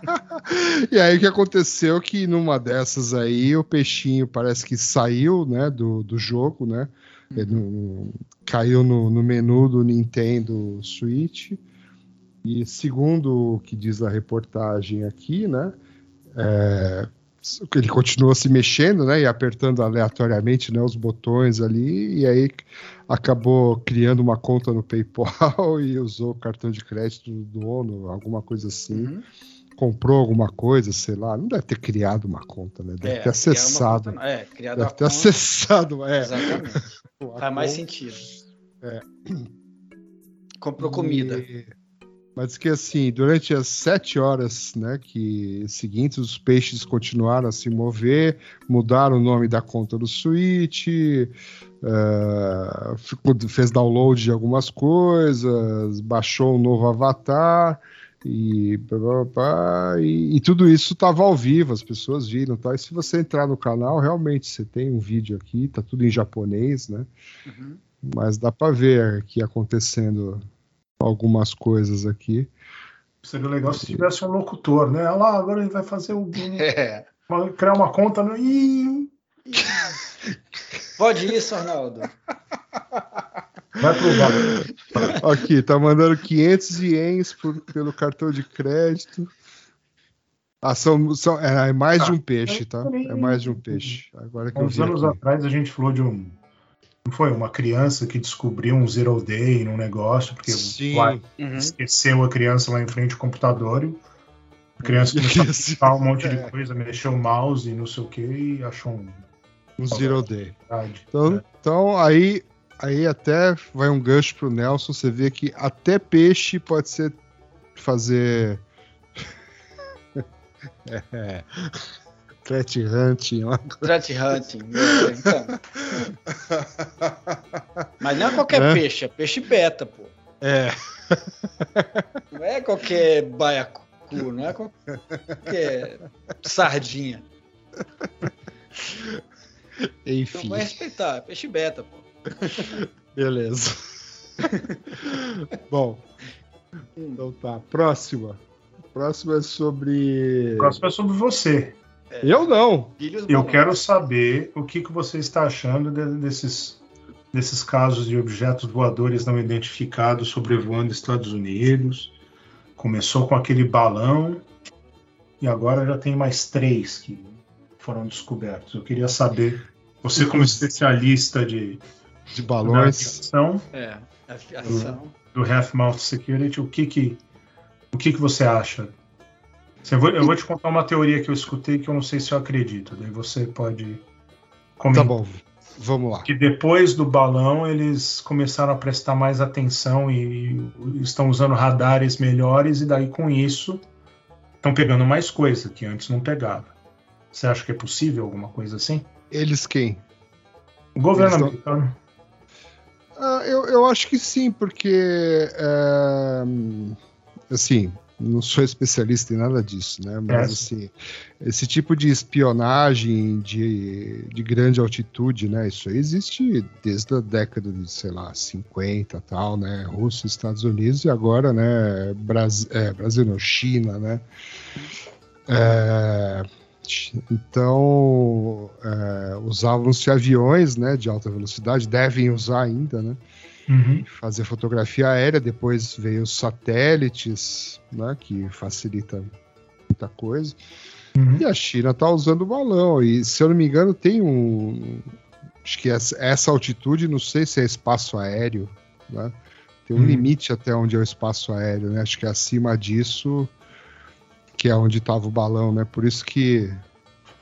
B: e aí o que aconteceu que numa dessas aí o peixinho parece que saiu, né, do, do jogo, né? Ele não- caiu no, no menu do Nintendo Switch. E segundo o que diz a reportagem aqui, né? é, ele continua se mexendo, né? E apertando aleatoriamente né, os botões ali, e aí acabou criando uma conta no PayPal e usou o cartão de crédito do dono, alguma coisa assim.
D: Uhum.
B: Comprou alguma coisa, sei lá. Não deve ter criado uma conta, né? Deve
D: É,
B: ter acessado.
D: conta- É, criado
B: Deve ter
D: conta.
B: acessado, é.
D: Exatamente. Faz mais sentido.
B: É.
D: Comprou comida.
B: Mas que assim, durante as sete horas né, que seguintes, os peixes continuaram a se mover, mudaram o nome da conta do Switch, eh, ficou- fez download de algumas coisas, baixou um novo avatar. E, pá, pá, pá, e, e tudo isso estava ao vivo, as pessoas viram. Tá? E se você entrar no canal, realmente você tem um vídeo aqui, tá tudo em japonês, né?
D: Uhum.
B: mas dá para ver aqui acontecendo algumas coisas aqui.
C: Seria legal se tivesse um locutor, né? Olha lá, agora ele vai fazer o.
D: É.
C: criar uma conta no. Ih,
D: Pode isso, Arnaldo.
C: vai pro.
B: Aqui, tá mandando 500 ienes por- pelo cartão de crédito. Ah, são, são, é, é mais de um peixe, tá? É mais de um peixe. Agora que
C: Uns
B: vi
C: anos
B: aqui.
C: atrás a gente falou de um. Não foi? Uma criança que descobriu um zero day num negócio, porque pai
D: Uhum.
C: esqueceu a criança lá em frente ao computador. e A criança
B: E a
C: começou a
B: criança-
C: digitar um monte
B: É.
C: de coisa, mexeu o mouse e não sei o que, e achou um.
B: Um zero day. Então, então aí, aí até vai um gancho pro Nelson. Você vê que até peixe pode ser fazer. é. Threat hunting. ó.
D: Threat hunting. é, Então. Mas não é qualquer
B: É.
D: peixe, é peixe beta, pô.
B: É.
D: Não é qualquer baiacu, não é qualquer sardinha. Então
B: Enfim.
D: vai respeitar, é peixe beta, pô.
B: Beleza. Bom, então tá. Próxima. Próxima é sobre.
C: O próximo é sobre você.
B: Eu não.
C: Eu quero saber o que, que você está achando de- desses, desses casos de objetos voadores não identificados sobrevoando Estados Unidos. Começou com aquele balão e agora já tem mais três que foram descobertos. Eu queria saber, você como especialista de
B: De balões.
C: aviação,
D: É, aviação.
C: do Half Mouth Security, o que que, o que, que você acha? Você- Eu vou, eu vou te contar uma teoria que eu escutei que eu não sei se eu acredito. Daí você pode
B: Tá
C: comentar.
B: bom. Vamos lá.
C: que depois do balão eles começaram a prestar mais atenção e, e estão usando radares melhores e daí com isso estão pegando mais coisa que antes não pegava. Você acha que é possível alguma coisa assim?
B: Eles quem?
C: O governo
B: Eles
C: americano.
B: Ah, eu, eu acho que sim, porque. é, assim, não sou especialista em nada disso, né? Mas
C: É.
B: assim, esse tipo de espionagem de, de grande altitude, né? Isso aí existe desde a década de, sei lá, 50 tal, né? Rússia, Estados Unidos e agora, né? Brasil, é, Brasil não, China, né? É, então, é, usavam-se aviões né, de alta velocidade, devem usar ainda, né?
C: Uhum.
B: fazer fotografia aérea, depois veio os satélites, né, que facilita muita coisa.
C: Uhum.
B: E a China está usando o balão. E se eu não me engano, tem um, Acho que essa, essa altitude, não sei se é espaço aéreo, né? Tem um
C: Hum.
B: limite até onde é o espaço aéreo, né? Acho que acima disso, que é onde estava o balão, né? Por isso que.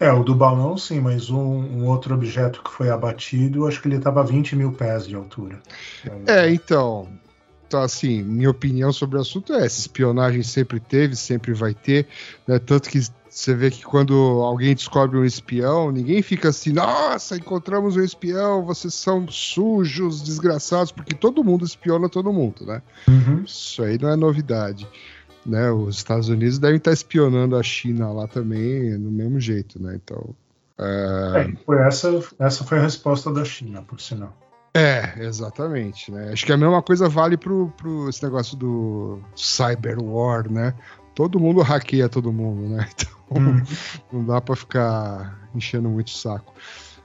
C: É, o do balão sim, mas um, um outro objeto que foi abatido, acho que ele estava a 20 mil pés de altura.
B: É, então. Então, assim, minha opinião sobre o assunto é essa: espionagem sempre teve, sempre vai ter, né? Tanto que você vê que quando alguém descobre um espião, ninguém fica assim, nossa, encontramos um espião, vocês são sujos, desgraçados, porque todo mundo espiona todo mundo, né?
C: Uhum.
B: Isso aí não é novidade. Né, os Estados Unidos devem estar espionando a China lá também, do mesmo jeito, né? Então. é,
C: É, foi essa, essa foi a resposta da China, por sinal.
B: É, exatamente, né? Acho que a mesma coisa vale pro, pro esse negócio do cyber war, né? Todo mundo hackeia todo mundo, né? Então
C: Hum.
B: não dá pra ficar enchendo muito o saco.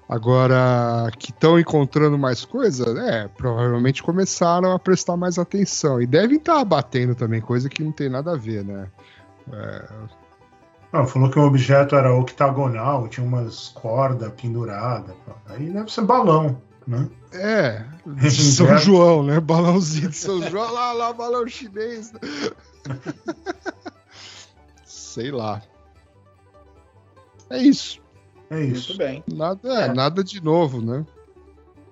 B: Agora, que estão encontrando mais coisa, é, provavelmente começaram a prestar mais atenção. E devem estar abatendo também, coisa que não tem nada a ver, né? É,
C: Não, falou que o objeto era octagonal, tinha umas cordas penduradas. Aí deve ser balão, né?
B: É, de São. João, né? Balãozinho de São João, lá, lá, balão chinês. né? Sei lá. É isso.
C: É isso.
D: Muito bem.
B: Nada, é,
D: É.
B: nada de novo, né?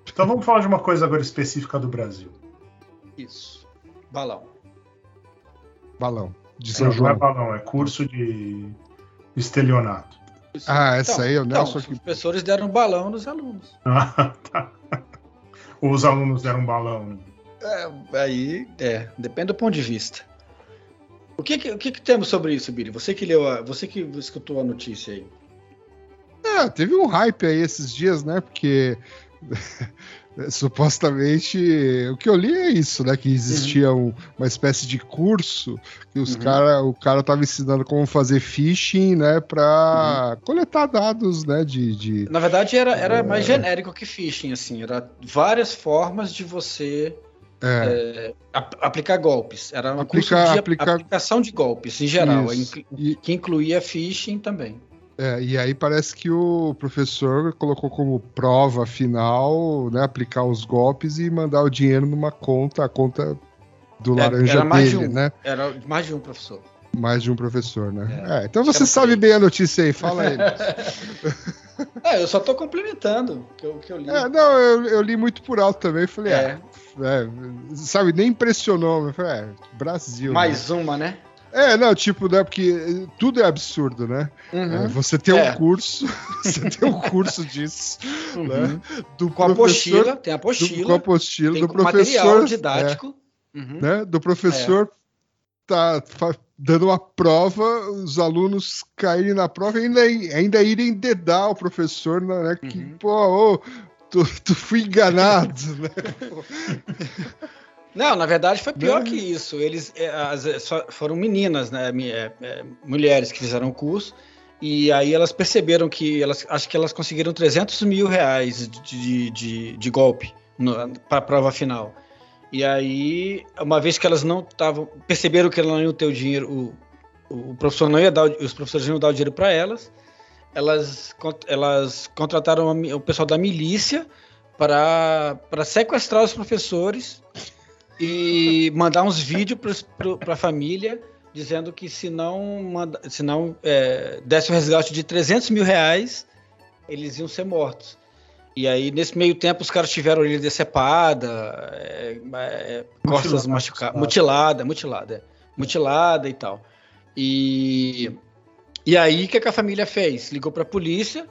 C: Então vamos falar de uma coisa agora específica do Brasil.
D: Isso. Balão.
B: Balão. De São
C: Não, não é
B: João.
C: balão, é curso de estelionato.
D: Isso.
B: Ah, essa aí é o
D: então,
B: Nelson
D: os
B: que-
D: professores deram balão nos alunos.
C: Ah, tá. Ou os alunos deram balão. né?
D: É, aí, é, depende do ponto de vista. O que, que- o que, que temos sobre isso, Billy? Você que leu, a, você que escutou a notícia aí.
B: É, teve um hype aí esses dias, né? Porque supostamente o que eu li é isso, né? Que existia um- uma espécie de curso que os
D: Uhum.
B: cara, o cara tava ensinando como fazer phishing, né? Pra
D: Uhum.
B: coletar dados, né? De, de-
D: Na verdade, era, era
B: É.
D: mais genérico que phishing, assim. Era várias formas de você
B: é,
D: é, ap- aplicar golpes. Era uma
B: Aplicar-
D: curso de
B: aplicar-
D: aplicação de golpes, em geral. Que incluía phishing também.
B: É, e aí parece que o professor colocou como prova final, né, aplicar os golpes e mandar o dinheiro numa conta, a conta do
D: É,
B: laranja
D: mais de
B: dele,
D: um.
B: né?
D: Era mais de um professor.
B: Mais de um professor, né?
D: É.
B: É, então você sabe bem a notícia aí, fala aí.
D: É, eu só tô complementando o que eu, que eu li.
B: é, não, eu, eu li muito por alto também, falei,
D: É,
B: é, é, sabe, nem impressionou, mas falei, é, Brasil. né?
D: mais uma, né?
B: É, não, tipo, né, porque tudo é absurdo, né?
D: Uhum.
B: É, você tem
D: É.
B: um curso, você tem um curso disso,
D: Uhum.
B: né? Do
D: Com a apostila, tem a
B: do,
D: apostila,
B: com a apostila
D: tem
B: do professor,
D: material didático. Uhum.
B: é, né, do professor tá dando uma prova, os alunos caírem na prova e ainda, ainda irem dedar o professor, né, que,
D: Uhum.
B: pô, ô, tu, tu fui enganado, né?
D: Não, na verdade foi pior
B: Não.
D: que isso. Eles é, as- é, foram meninas, né, é, mulheres que fizeram o curso. E aí elas perceberam que elas acho que elas conseguiram 300 mil reais de, de, de, golpe para a prova final. E aí, uma vez que elas não estavam, perceberam que elas não iam ter o dinheiro, o, o, professor não ia dar, os professores não iam dar o dinheiro para elas, elas, elas contrataram o pessoal da milícia para sequestrar os professores e mandar uns vídeos para a família dizendo que se não, manda, se não é, desse o resgate de 300 mil reais, eles iam ser mortos. E aí, nesse meio tempo, os caras tiveram orelha decepada, é, é, costas machucadas,
C: mutilada.
D: mutilada, mutilada, é, mutilada e tal. E, e aí, o que, que a família fez? Ligou para a polícia,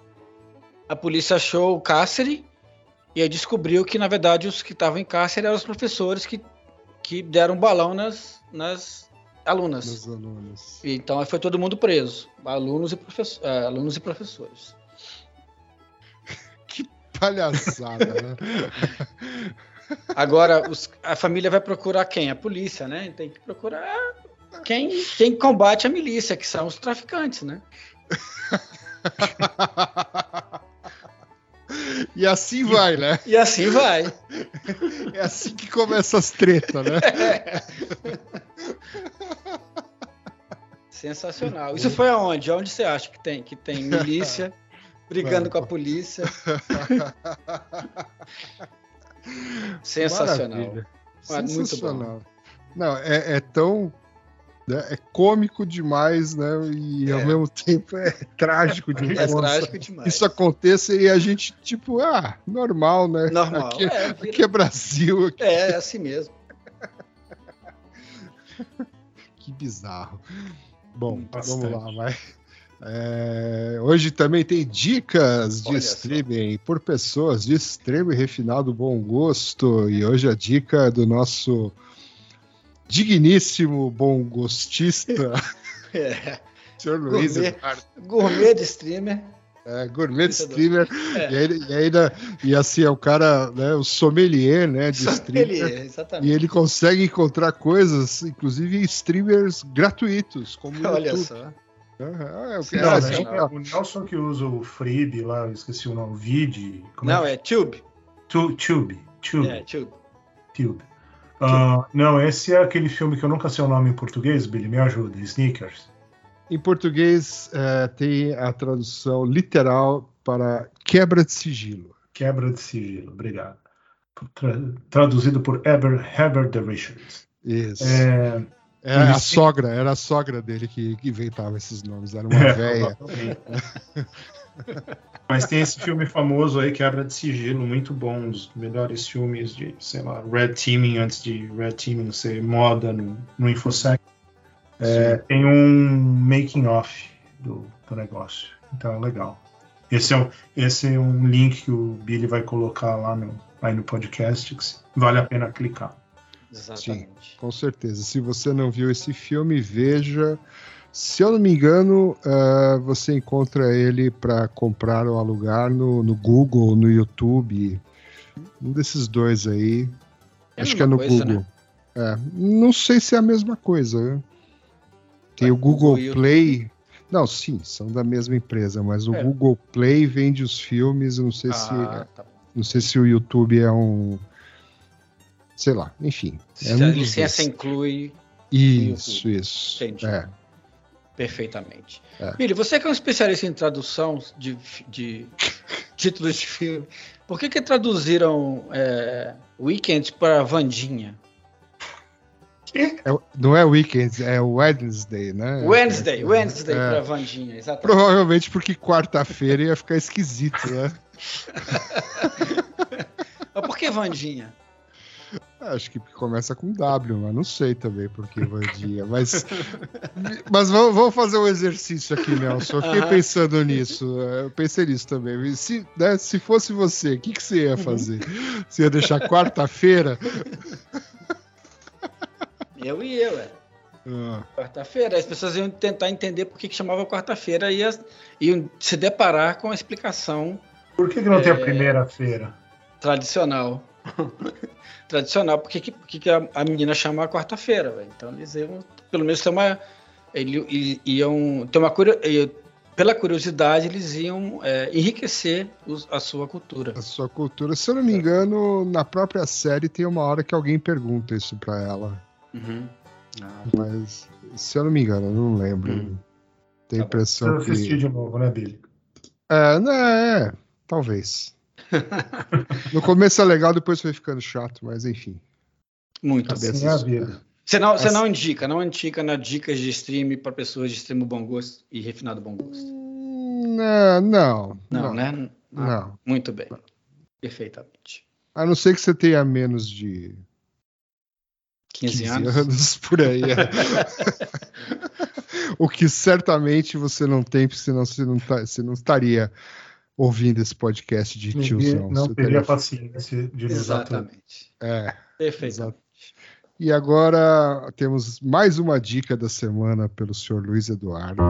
D: a polícia achou o cárcere e aí descobriu que, na verdade, os que estavam em cárcere eram os professores que, que deram balão nas, nas alunas. Então foi todo mundo preso, alunos e, professor, eh, alunos e professores.
B: Palhaçada, né?
D: Agora os- a família vai procurar quem? A polícia, né? Tem que procurar quem, quem combate a milícia, que são os traficantes, né?
B: E assim vai, né?
D: E assim vai.
B: É assim que começa as tretas, né?
D: Sensacional. Isso foi aonde? Aonde você acha que tem que tem milícia? brigando com a polícia. Sensacional.
B: Maravilha.
D: Ah, muito
B: Sensacional. Não, é, é tão. Né, é cômico demais, né? E ao
D: É.
B: mesmo tempo é trágico
D: É
B: demais.
D: trágico demais.
B: Isso aconteça e a gente, tipo, ah, normal, né?
D: Normal.
B: Aqui,
D: é,
B: aqui
D: vira-
B: é Brasil, aqui-
D: é, é assim mesmo.
B: que bizarro. Bom,
C: Bastante.
B: vamos lá, vai. É, hoje também tem dicas de
D: Olha só.
B: streaming por pessoas de extremo e refinado bom gosto. E hoje a dica é do nosso digníssimo bom gostista,
D: É.
B: Sr. Luiz
D: Gourmet.
B: Eduardo,
D: Gourmet de streamer.
B: é, gourmet
D: é
B: streamer.
D: É.
B: E, ele- e ainda, e assim, é o cara, né, o sommelier, né, de streamer.
D: Ele é,
B: E
D: exatamente.
B: ele consegue encontrar coisas, inclusive em streamers gratuitos, como
D: Olha
B: YouTube.
D: só.
C: Sim,
B: quero
C: não,
B: assim,
C: né? O Nelson que usa o Freebie lá, eu esqueci o nome, o Vid. como
D: Não,
C: é?
D: é Tube.
C: Tu- Tube. Tube.
D: É, Tube.
C: Tube. Ah, não, esse é aquele filme que eu nunca sei o nome em português, Billy, me ajuda. Sneakers.
B: Em português eh, tem a tradução literal para quebra de sigilo.
C: Quebra de sigilo, obrigado. Tra- traduzido por Heber, Herbert de Richards.
B: Isso.
C: É,
B: É a sogra, era a sogra dele que, que inventava esses nomes, era uma
C: É,
B: véia.
C: Mas tem esse filme famoso aí, Quebra de Sigilo, muito bom, um dos melhores filmes de, sei lá, Red Teaming, antes de Red Teaming ser moda no, no Infosec. É, tem um making off do, do negócio, então é legal. Esse é, um, esse é um link que o Billy vai colocar lá no, aí no podcast, que vale a pena clicar.
D: Exatamente.
B: Com certeza. Se você não viu esse filme, veja. Se eu não me engano, ah, você encontra ele para comprar ou alugar no, no Google, no YouTube. Um desses dois aí.
D: É a
B: Acho que é no
D: coisa,
B: Google.
D: né?
B: É, não sei se é a mesma coisa. né? Tem o Google
D: Google
B: Play. Não, sim, são da mesma empresa, mas o
D: É.
B: Google Play vende os filmes. Não sei se
D: Ah, tá bom.
B: não sei se o YouTube é um, sei lá, enfim.
D: Se
B: é
D: a
B: um dos
D: licença inclui
B: Isso, isso.
D: Entendi.
B: É.
D: perfeitamente.
B: É.
D: Billy, você que é um especialista em tradução de, de títulos de filme, por que que traduziram é, Weekend para Vandinha?
B: É, não é Weekend, é Wednesday, né?
D: Wednesday, Wednesday
B: É.
D: para Vandinha, exatamente.
B: Provavelmente porque quarta-feira ia ficar esquisito, né?
D: Mas por que Vandinha?
B: Acho que começa com W, mas não sei também por que Vandinha. Mas, mas vamos, vamos fazer um exercício aqui, Nelson. Eu fiquei pensando nisso. é, Eu pensei nisso também. Se, né, se fosse você, o que, que você ia fazer? Você ia deixar quarta-feira?
D: Eu e eu, é.
B: Ah,
D: Quarta-feira, as pessoas iam tentar entender por que, que chamava quarta-feira e iam, iam se deparar com a explicação
C: Por que, que não tem a
D: É.
C: primeira-feira?
D: tradicional. tradicional, por que, que, por que que a, a menina chama a quarta-feira? velho? Então eles iam, pelo menos, ter uma. Ele, iam ter uma curio- pela curiosidade, eles iam é, enriquecer os- a sua cultura.
B: a sua cultura. Se eu não me engano, na própria série tem uma hora que alguém pergunta isso pra ela.
D: Uhum. Ah,
B: Mas, se eu não me engano, eu não lembro.
D: Hum.
B: Tenho a
D: Tá bom.
C: Precisa
B: impressão que.
C: de novo, né, Billy?
B: É, né, é, talvez. No começo é legal, depois foi ficando chato, mas enfim.
D: muito
C: Assim é a vida.
D: Você não, você
B: Assim-
D: não indica, não indica na dicas de stream para pessoas de extremo bom gosto e refinado bom gosto.
B: Hum, é, não,
D: Não,
B: não,
D: né? Ah,
B: Não.
D: Muito bem. Perfeitamente.
B: A não ser que você tenha menos de
D: 15,
B: 15
D: anos.
B: anos, por aí. é. o que certamente você não tem, porque senão você não, tá, você não estaria ouvindo esse podcast de
C: Ninguém
B: tiozão.
C: não
B: Você
C: teria paciência de.
D: Exatamente.
B: É.
D: Perfeitamente.
B: E agora temos mais uma dica da semana pelo senhor Luiz Eduardo.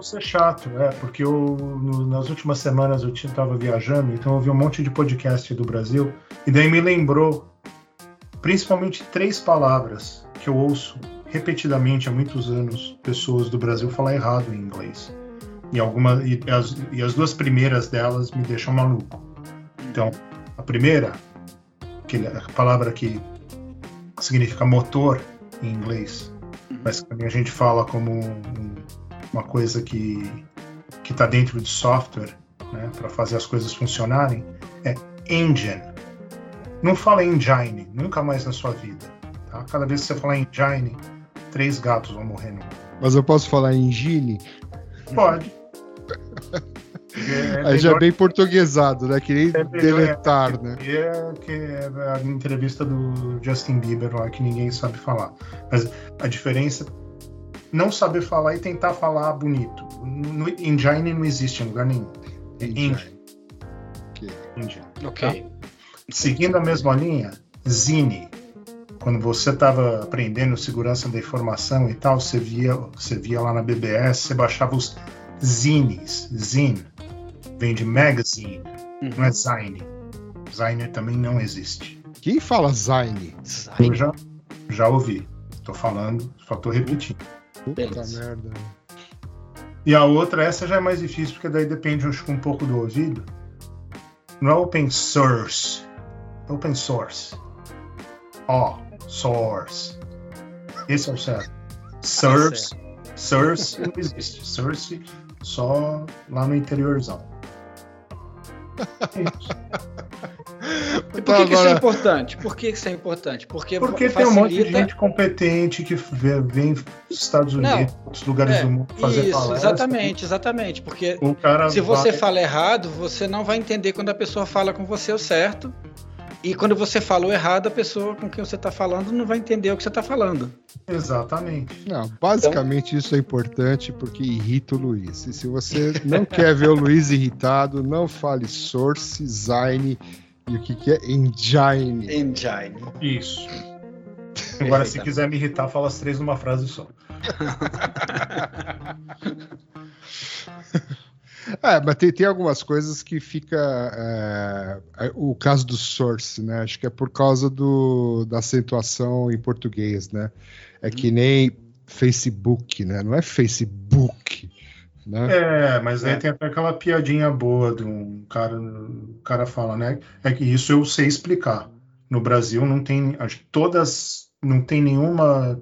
C: Isso é chato, né? Porque eu, no- nas últimas semanas eu estava viajando, então eu ouvi um monte de podcast do Brasil, e daí me lembrou principalmente três palavras que eu ouço repetidamente há muitos anos pessoas do Brasil falar errado em inglês. E, alguma, e, as, e as duas primeiras delas me deixam maluco. Então, a primeira, aquele, a palavra que significa motor em inglês, mas que também a gente fala como um- uma coisa que que está dentro de software, né, para fazer as coisas funcionarem, é engine. Não fala engine, nunca mais na sua vida. tá? Cada vez que você falar engine, três gatos vão morrer no
B: Mas eu posso falar engine?
C: Pode. É
B: Aí já é bem portuguesado, né? Que nem
C: É
B: deletar, né?
C: que é, que é a entrevista do Justin Bieber lá que ninguém sabe falar. Mas a diferença não saber falar e tentar falar bonito. No, engine não existe em lugar nenhum. É engine. engine.
D: Ok.
C: Seguindo a mesma linha, Zine. Quando você estava aprendendo segurança da informação e tal, você via, você via lá na BBS, você baixava os zines. Zine. Vem de magazine, não é zine. Zine também não existe.
B: Quem fala Zine?
C: Eu já, já ouvi. Tô falando, só tô repetindo.
B: Puta
D: Beleza.
B: merda.
C: E a outra, essa já é mais difícil, porque daí depende, acho um pouco do ouvido. Não é open source. É open source. Ó, source. Esse é o certo. Source. Source não existe. Source só lá no interiorzão.
D: E por que, que isso é importante? Por que isso é importante? Porque,
C: Porque tem um monte de
D: facilita-
C: gente competente que vem dos Estados
D: Não.
C: Unidos, outros lugares
D: É,
C: do mundo fazer
D: Isso,
C: palestra.
D: exatamente, exatamente. Porque
C: O cara
D: se você
C: vai-
D: fala errado, você não vai entender quando a pessoa fala com você o certo. E quando você falou errado, a pessoa com quem você está falando não vai entender o que você está falando.
C: Exatamente.
B: Não, basicamente isso é importante porque irrita o Luiz. E se você não quer ver o Luiz irritado, não fale source, zine e o que, que é engine.
D: Engine.
C: Isso. Agora, se quiser me irritar, fala as três numa frase só.
B: É, mas tem, tem algumas coisas que fica. é, é, o caso do source, né? Acho que é por causa do, da acentuação em português, né? É que nem Facebook, né? Não é Facebook, né?
C: É, mas aí
B: É.
C: tem até aquela piadinha boa de um cara, o cara fala, né? É que isso eu sei explicar. No Brasil não tem, acho que todas, não tem nenhuma,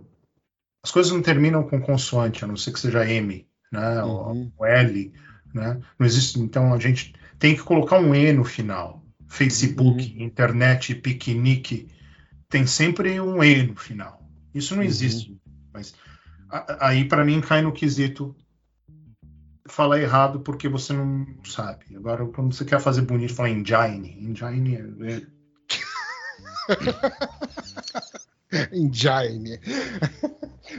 C: as coisas não terminam com consoante, a não ser que seja M, né? Ou-
B: Uhum.
C: ou L, né? Não existe, então a gente tem que colocar um E no final. Facebook, internet, piquenique, tem sempre um E no final. Isso não
B: Uhum.
C: existe. Mas a- aí para mim cai no quesito falar errado porque você não sabe. Agora, quando você quer fazer bonito, fala engine. Engine é,
B: Engine.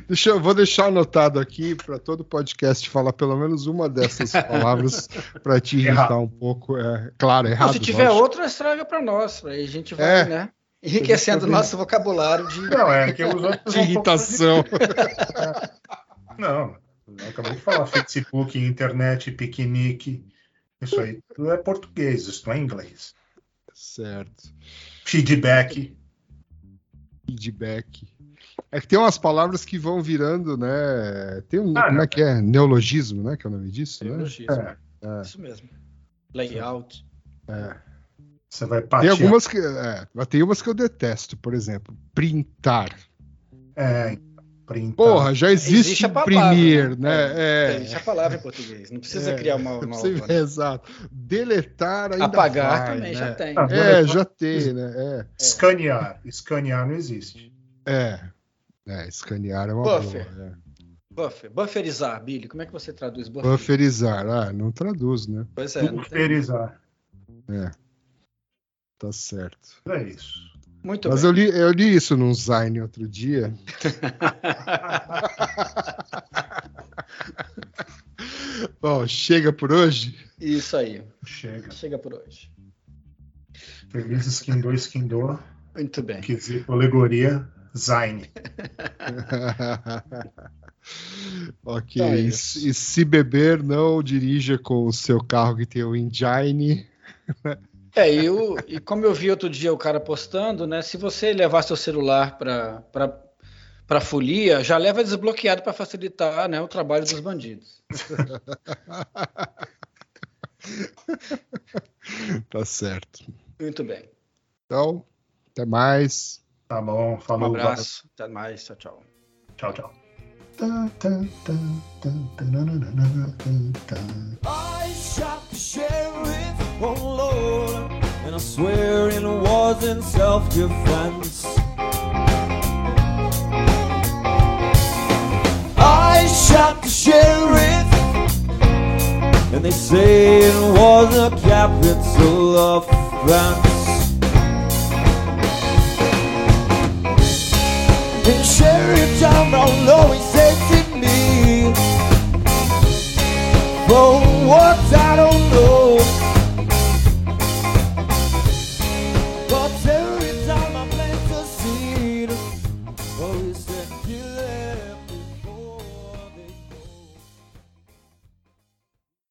B: Deixa eu vou deixar anotado aqui para todo podcast falar pelo menos uma dessas palavras para te irritar
C: Errado.
B: um pouco. É, claro,
D: Não,
B: errado.
D: se tiver
B: lógico.
D: outra, estraga para nós. Aí a gente vai,
B: É.
D: né? Enriquecendo o nosso vocabulário de.
C: Não, é que os outros
B: de
C: vão falar-
B: irritação.
C: Não, eu acabei de falar Facebook, internet, piquenique. Isso aí tudo é português, isso não é inglês.
B: certo.
C: Feedback.
B: Feedback. É que tem umas palavras que vão virando, né? Tem um.
C: Ah,
B: como é que é? Neologismo, né? Que é o nome disso, né?
D: Neologismo.
C: É,
B: É.
D: Isso mesmo. Layout.
C: você vai
B: Tem
C: partir.
B: algumas que. É, mas tem umas que eu detesto, por exemplo, printar.
C: É, printar.
B: Porra, já existe,
D: Existe palavra,
B: imprimir,
D: né?
B: né? É,
D: Existe a palavra em português. Não precisa
B: É,
D: criar uma nova.
B: vê,
D: né?
B: Exato. Deletar ainda
D: Apagar
B: vai,
D: também
B: né?
D: já tem.
C: Ah,
B: É,
C: Deletar-
B: já tem, né?
C: Escanear. Escanear não existe.
B: É. É, escanear é uma
D: Buffer.
B: boa. é.
D: Buffer. Bufferizar, Billy. Como é que você traduz buffer?
B: Bufferizar, ah, não traduz, né?
D: Pois é.
C: Bufferizar.
B: É. Tá certo.
C: É isso.
D: Muito
B: Mas
D: bem.
B: eu li, eu li isso num Zine outro dia. Bom, chega por hoje.
D: Isso aí.
C: Chega.
D: Chega por hoje.
C: Feliz skin 2, skin 2.
D: Muito bem.
C: Quesito alegoria. Zine.
B: ok.
D: Tá
B: e,
D: isso.
B: se- e se beber, não dirija com o seu carro que tem o engine.
D: É, e, o- e como eu vi outro dia o cara postando, né? Se você levar seu celular para para folia, já leva desbloqueado para facilitar né, o trabalho dos bandidos.
B: Tá certo.
D: Muito bem.
B: Então, Até mais.
C: Tá bom, falou.
D: Um
C: falou.
D: abraço. Até mais. Tchau, tchau.
C: Tchau, tchau.
A: I shot the sheriff, oh Lord, and I swear it was in self-defense. I shot the sheriff, and they say it was a capital offense. Sheriff John Brown always said to me, For what I don't know